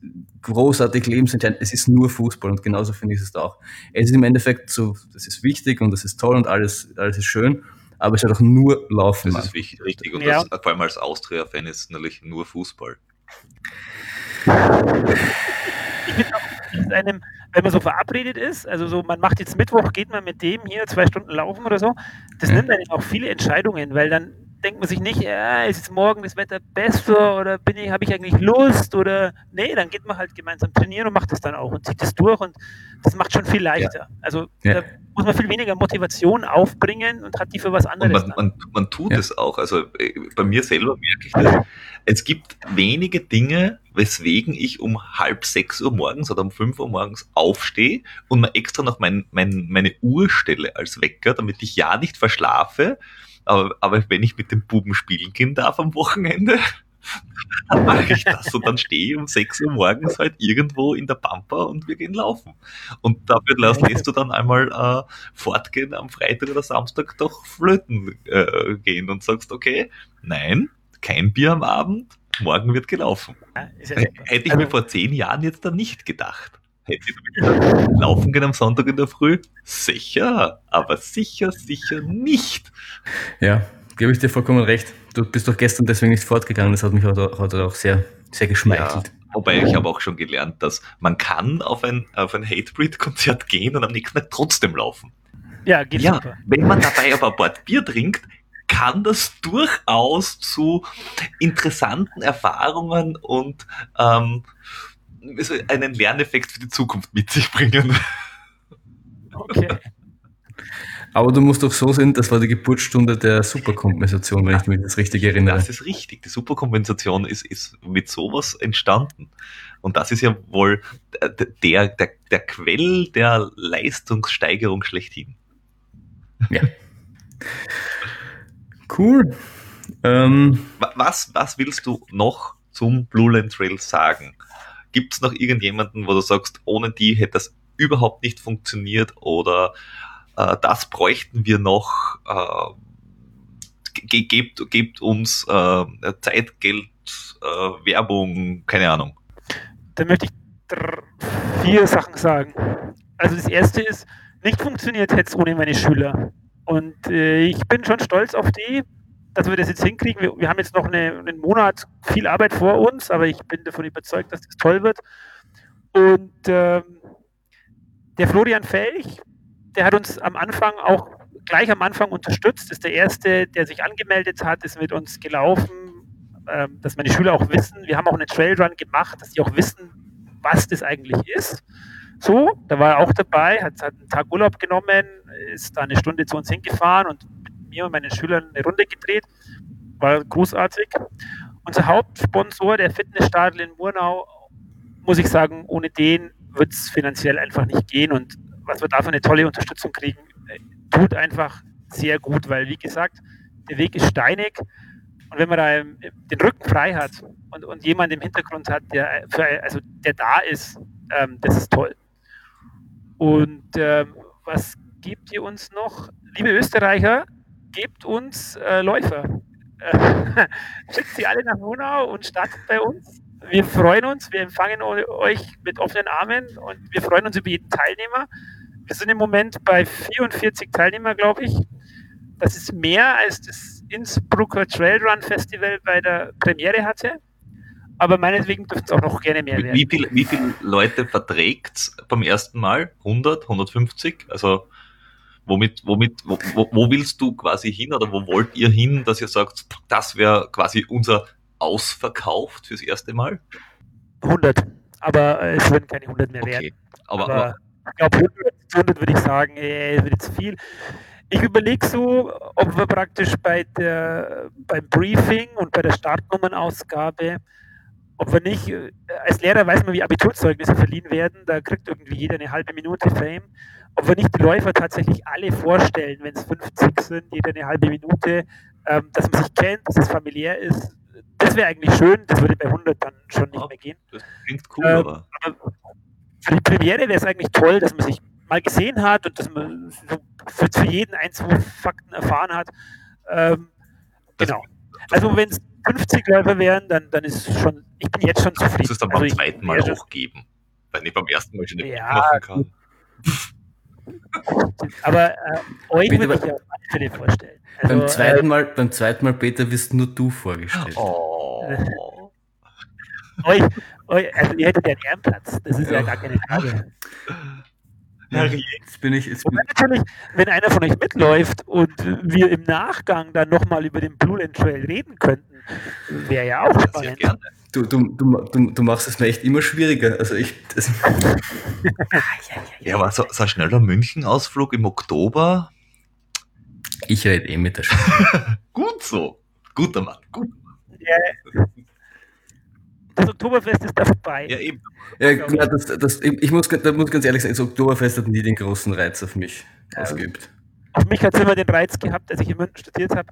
großartig lebensentscheidend, es ist nur Fußball und genauso finde ich es auch. Es ist im Endeffekt so, das ist wichtig und das ist toll und alles, alles ist schön, aber es ist auch nur Laufen. Das ist wichtig, richtig und ja. das, vor allem als Austria-Fan ist natürlich nur Fußball. Einem, wenn man so verabredet ist, also so, man macht jetzt Mittwoch, geht man mit dem hier zwei Stunden laufen oder so, das ja. nimmt einem auch viele Entscheidungen, weil dann denkt man sich nicht, ja, ist jetzt morgen das Wetter besser oder bin ich, habe ich eigentlich Lust oder nee, dann geht man halt gemeinsam trainieren und macht das dann auch und zieht das durch und das macht schon viel leichter. Ja. Also ja. da muss man viel weniger Motivation aufbringen und hat die für was anderes. Und man, man, man tut ja. es auch. Also äh, bei mir selber merke ich das. Es gibt wenige Dinge, weswegen ich um halb sechs Uhr morgens oder um fünf Uhr morgens aufstehe und mir extra noch mein, mein, meine Uhr stelle als Wecker, damit ich ja nicht verschlafe aber, aber wenn ich mit dem Buben spielen gehen darf am Wochenende, dann mache ich das und dann stehe ich um 6 Uhr morgens halt irgendwo in der Pampa und wir gehen laufen. Und dafür lässt, lässt du dann einmal äh, fortgehen am Freitag oder Samstag doch flöten äh, gehen und sagst, okay, nein, kein Bier am Abend, morgen wird gelaufen. Ja, Hätte ich mir also vor zehn Jahren jetzt dann nicht gedacht. Hätte ich gesagt, laufen gehen am Sonntag in der Früh? Sicher, aber sicher, sicher nicht. Ja, gebe ich dir vollkommen recht. Du bist doch gestern deswegen nicht fortgegangen. Das hat mich heute, heute auch sehr, sehr geschmeichelt. Ja, wobei ich habe auch schon gelernt, dass man kann auf ein, auf ein Hatebreed-Konzert gehen und am nächsten Tag trotzdem laufen. Ja, geht ja, super. Wenn man dabei aber ein Bord Bier trinkt, kann das durchaus zu interessanten Erfahrungen und ähm, einen Lerneffekt für die Zukunft mit sich bringen. Okay. Aber du musst doch so sehen, das war die Geburtsstunde der Superkompensation, wenn ich mich das richtig erinnere. Das ist richtig. Die Superkompensation ist, ist mit sowas entstanden. Und das ist ja wohl der, der, der Quell der Leistungssteigerung schlechthin. Ja. Cool. Ähm, was, was willst du noch zum Blue Land Trail sagen? Gibt es noch irgendjemanden, wo du sagst, ohne die hätte das überhaupt nicht funktioniert oder äh, das bräuchten wir noch? Äh, ge gebt, gebt uns äh, Zeit, Geld, äh, Werbung, keine Ahnung. Da möchte ich vier Sachen sagen. Also das erste ist, nicht funktioniert hätte es ohne meine Schüler. Und äh, ich bin schon stolz auf die, dass wir das jetzt hinkriegen. Wir, wir haben jetzt noch eine, einen Monat viel Arbeit vor uns, aber ich bin davon überzeugt, dass das toll wird. Und ähm, der Florian Felch, der hat uns am Anfang auch gleich am Anfang unterstützt, ist der Erste, der sich angemeldet hat, ist mit uns gelaufen, ähm, dass meine Schüler auch wissen, wir haben auch einen Trailrun gemacht, dass sie auch wissen, was das eigentlich ist. So, da war er auch dabei, hat, hat einen Tag Urlaub genommen, ist da eine Stunde zu uns hingefahren und mit mir und meinen Schülern eine Runde gedreht. War großartig. Unser Hauptsponsor, der Fitnessstadel in Murnau, muss ich sagen, ohne den wird es finanziell einfach nicht gehen. Und was wir da für eine tolle Unterstützung kriegen, tut einfach sehr gut, weil, wie gesagt, der Weg ist steinig. Und wenn man da den Rücken frei hat und, und jemand im Hintergrund hat, der, für, also der da ist, ähm, das ist toll. Und ähm, was gebt ihr uns noch? Liebe Österreicher, gebt uns äh, Läufer. Äh, schickt sie alle nach Monau und startet bei uns. Wir freuen uns, wir empfangen euch mit offenen Armen und wir freuen uns über jeden Teilnehmer. Wir sind im Moment bei 44 Teilnehmer, glaube ich. Das ist mehr als das Innsbrucker Trailrun Festival bei der Premiere hatte. Aber meinetwegen dürfte es auch noch gerne mehr werden. Wie, viel, wie viele Leute verträgt es beim ersten Mal? 100, 150? Also womit, womit, wo, wo, willst du quasi hin oder wo wollt ihr hin, dass ihr sagt, das wäre quasi unser ausverkauft fürs erste Mal? 100. Aber äh, es würden keine 100 mehr okay. werden. Aber, aber, aber ich glaube, 100, 100 würde ich sagen, äh, wird zu viel. Ich überlege so, ob wir praktisch bei der, beim Briefing und bei der Startnummernausgabe, ob wir nicht, äh, als Lehrer weiß man, wie Abiturzeugnisse verliehen werden, da kriegt irgendwie jeder eine halbe Minute Fame, ob wir nicht die Läufer tatsächlich alle vorstellen, wenn es 50 sind, jeder eine halbe Minute, ähm, dass man sich kennt, dass es familiär ist. Das wäre eigentlich schön, das würde bei 100 dann schon nicht mehr gehen. Das klingt cool, ähm, aber. für die Premiere wäre es eigentlich toll, dass man sich mal gesehen hat und dass man für, für jeden ein, zwei Fakten erfahren hat. Ähm, genau. Also wenn es 50 Läufer wären, dann, dann ist es schon, ich bin jetzt schon zufrieden. Muss es dann beim also zweiten Mal hochgeben, weil ich beim ersten Mal schon nicht ja, machen kann. Aber äh, euch würde ich ja auf alle Fälle vorstellen. Also, beim, zweiten äh, Mal, beim zweiten Mal, Peter, wirst nur du vorgestellt. Oh. euch, euch, also ihr hättet ja einen Ehrenplatz, das ist ja, ja gar keine Frage. Ja, jetzt bin ich. Jetzt bin natürlich, wenn einer von euch mitläuft und wir im Nachgang dann nochmal über den Blue Land Trail reden könnten, wäre ja auch spannend. Sehr Du, du, du, du machst es mir echt immer schwieriger. Also ich. ja, aber so, so ein schneller München-Ausflug im Oktober. Ich rede eh mit der Stadt. Gut so. Guter Mann. Gut. Ja. Das Oktoberfest ist da vorbei. Ja, eben. Ja, klar, das, das, ich muss, da muss ganz ehrlich sagen, das Oktoberfest hat nie den großen Reiz auf mich ja. ausgeübt. Auf mich hat es immer den Reiz gehabt, als ich in München studiert habe,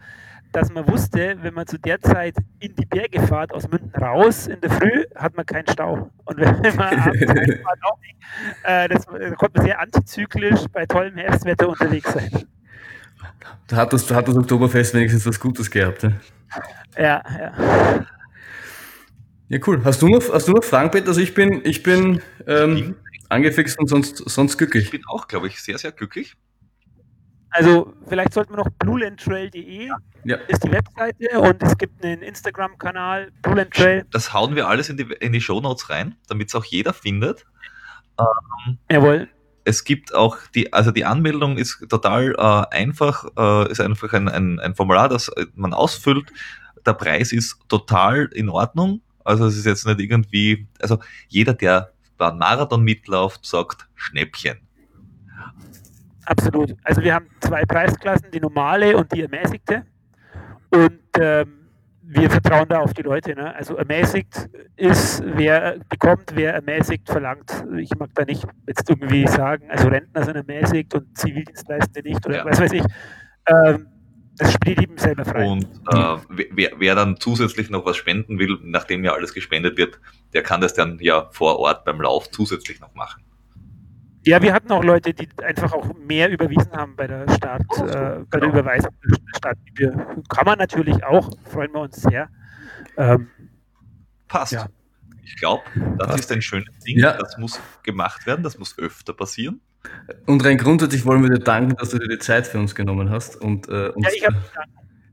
dass man wusste, wenn man zu der Zeit in die Berge fährt, aus München raus in der Früh, hat man keinen Stau. Und wenn man abends auch nicht, äh, das, da konnte man sehr antizyklisch bei tollem Herbstwetter unterwegs sein. Da hat das, da hat das Oktoberfest wenigstens was Gutes gehabt. Ja, ja. ja. Ja, cool. Hast du noch, hast du noch Fragen, Peter? Also ich bin, ich bin ähm, angefixt und sonst, sonst glücklich. Ich bin auch, glaube ich, sehr, sehr glücklich. Also vielleicht sollten wir noch bluelandtrail.de ja. ist die Webseite und es gibt einen Instagram-Kanal, bluelandtrail. Das hauen wir alles in die, in die Shownotes rein, damit es auch jeder findet. Ähm, Jawohl. Es gibt auch die, also die Anmeldung ist total äh, einfach, äh, ist einfach ein, ein, ein Formular, das man ausfüllt. Der Preis ist total in Ordnung. Also es ist jetzt nicht irgendwie, also jeder, der beim Marathon mitläuft, sagt Schnäppchen. Absolut. Also wir haben zwei Preisklassen, die normale und die ermäßigte. Und ähm, wir vertrauen da auf die Leute. Ne? Also ermäßigt ist, wer bekommt, wer ermäßigt verlangt. Ich mag da nicht jetzt irgendwie sagen, also Rentner sind ermäßigt und Zivildienstleistende nicht oder ja. was weiß ich. Ähm, das spielt eben selber frei. Und äh, wer, wer, dann zusätzlich noch was spenden will, nachdem ja alles gespendet wird, der kann das dann ja vor Ort beim Lauf zusätzlich noch machen. Ja, wir hatten auch Leute, die einfach auch mehr überwiesen haben bei der Start, oh, äh, bei der Überweisung der Startgebühr. Kann man natürlich auch, freuen wir uns sehr. Ähm, Passt. Ja. Ich glaube, das Passt. ist ein schönes Ding. Ja. Das muss gemacht werden, das muss öfter passieren. Und rein grundsätzlich wollen wir dir danken, dass du dir die Zeit für uns genommen hast. Und, äh, uns, ja, ich habe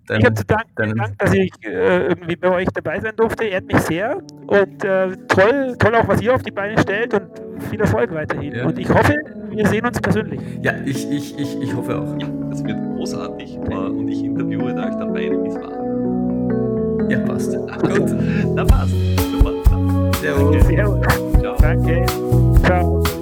Deinen, ich habe zu danken, deinen, Dank, dass ich äh, irgendwie bei euch dabei sein durfte. Ehrt mich sehr. Und äh, toll, toll auch, was ihr auf die Beine stellt und viel Erfolg weiterhin. Ja. Und ich hoffe, wir sehen uns persönlich. Ja, ich, ich, ich, ich hoffe auch. Ja, das wird großartig. Und ich interviewe euch dann beide, wie es war. Ja, passt. Gut. Na passt. Super. Servus. Servus. Ciao. Danke.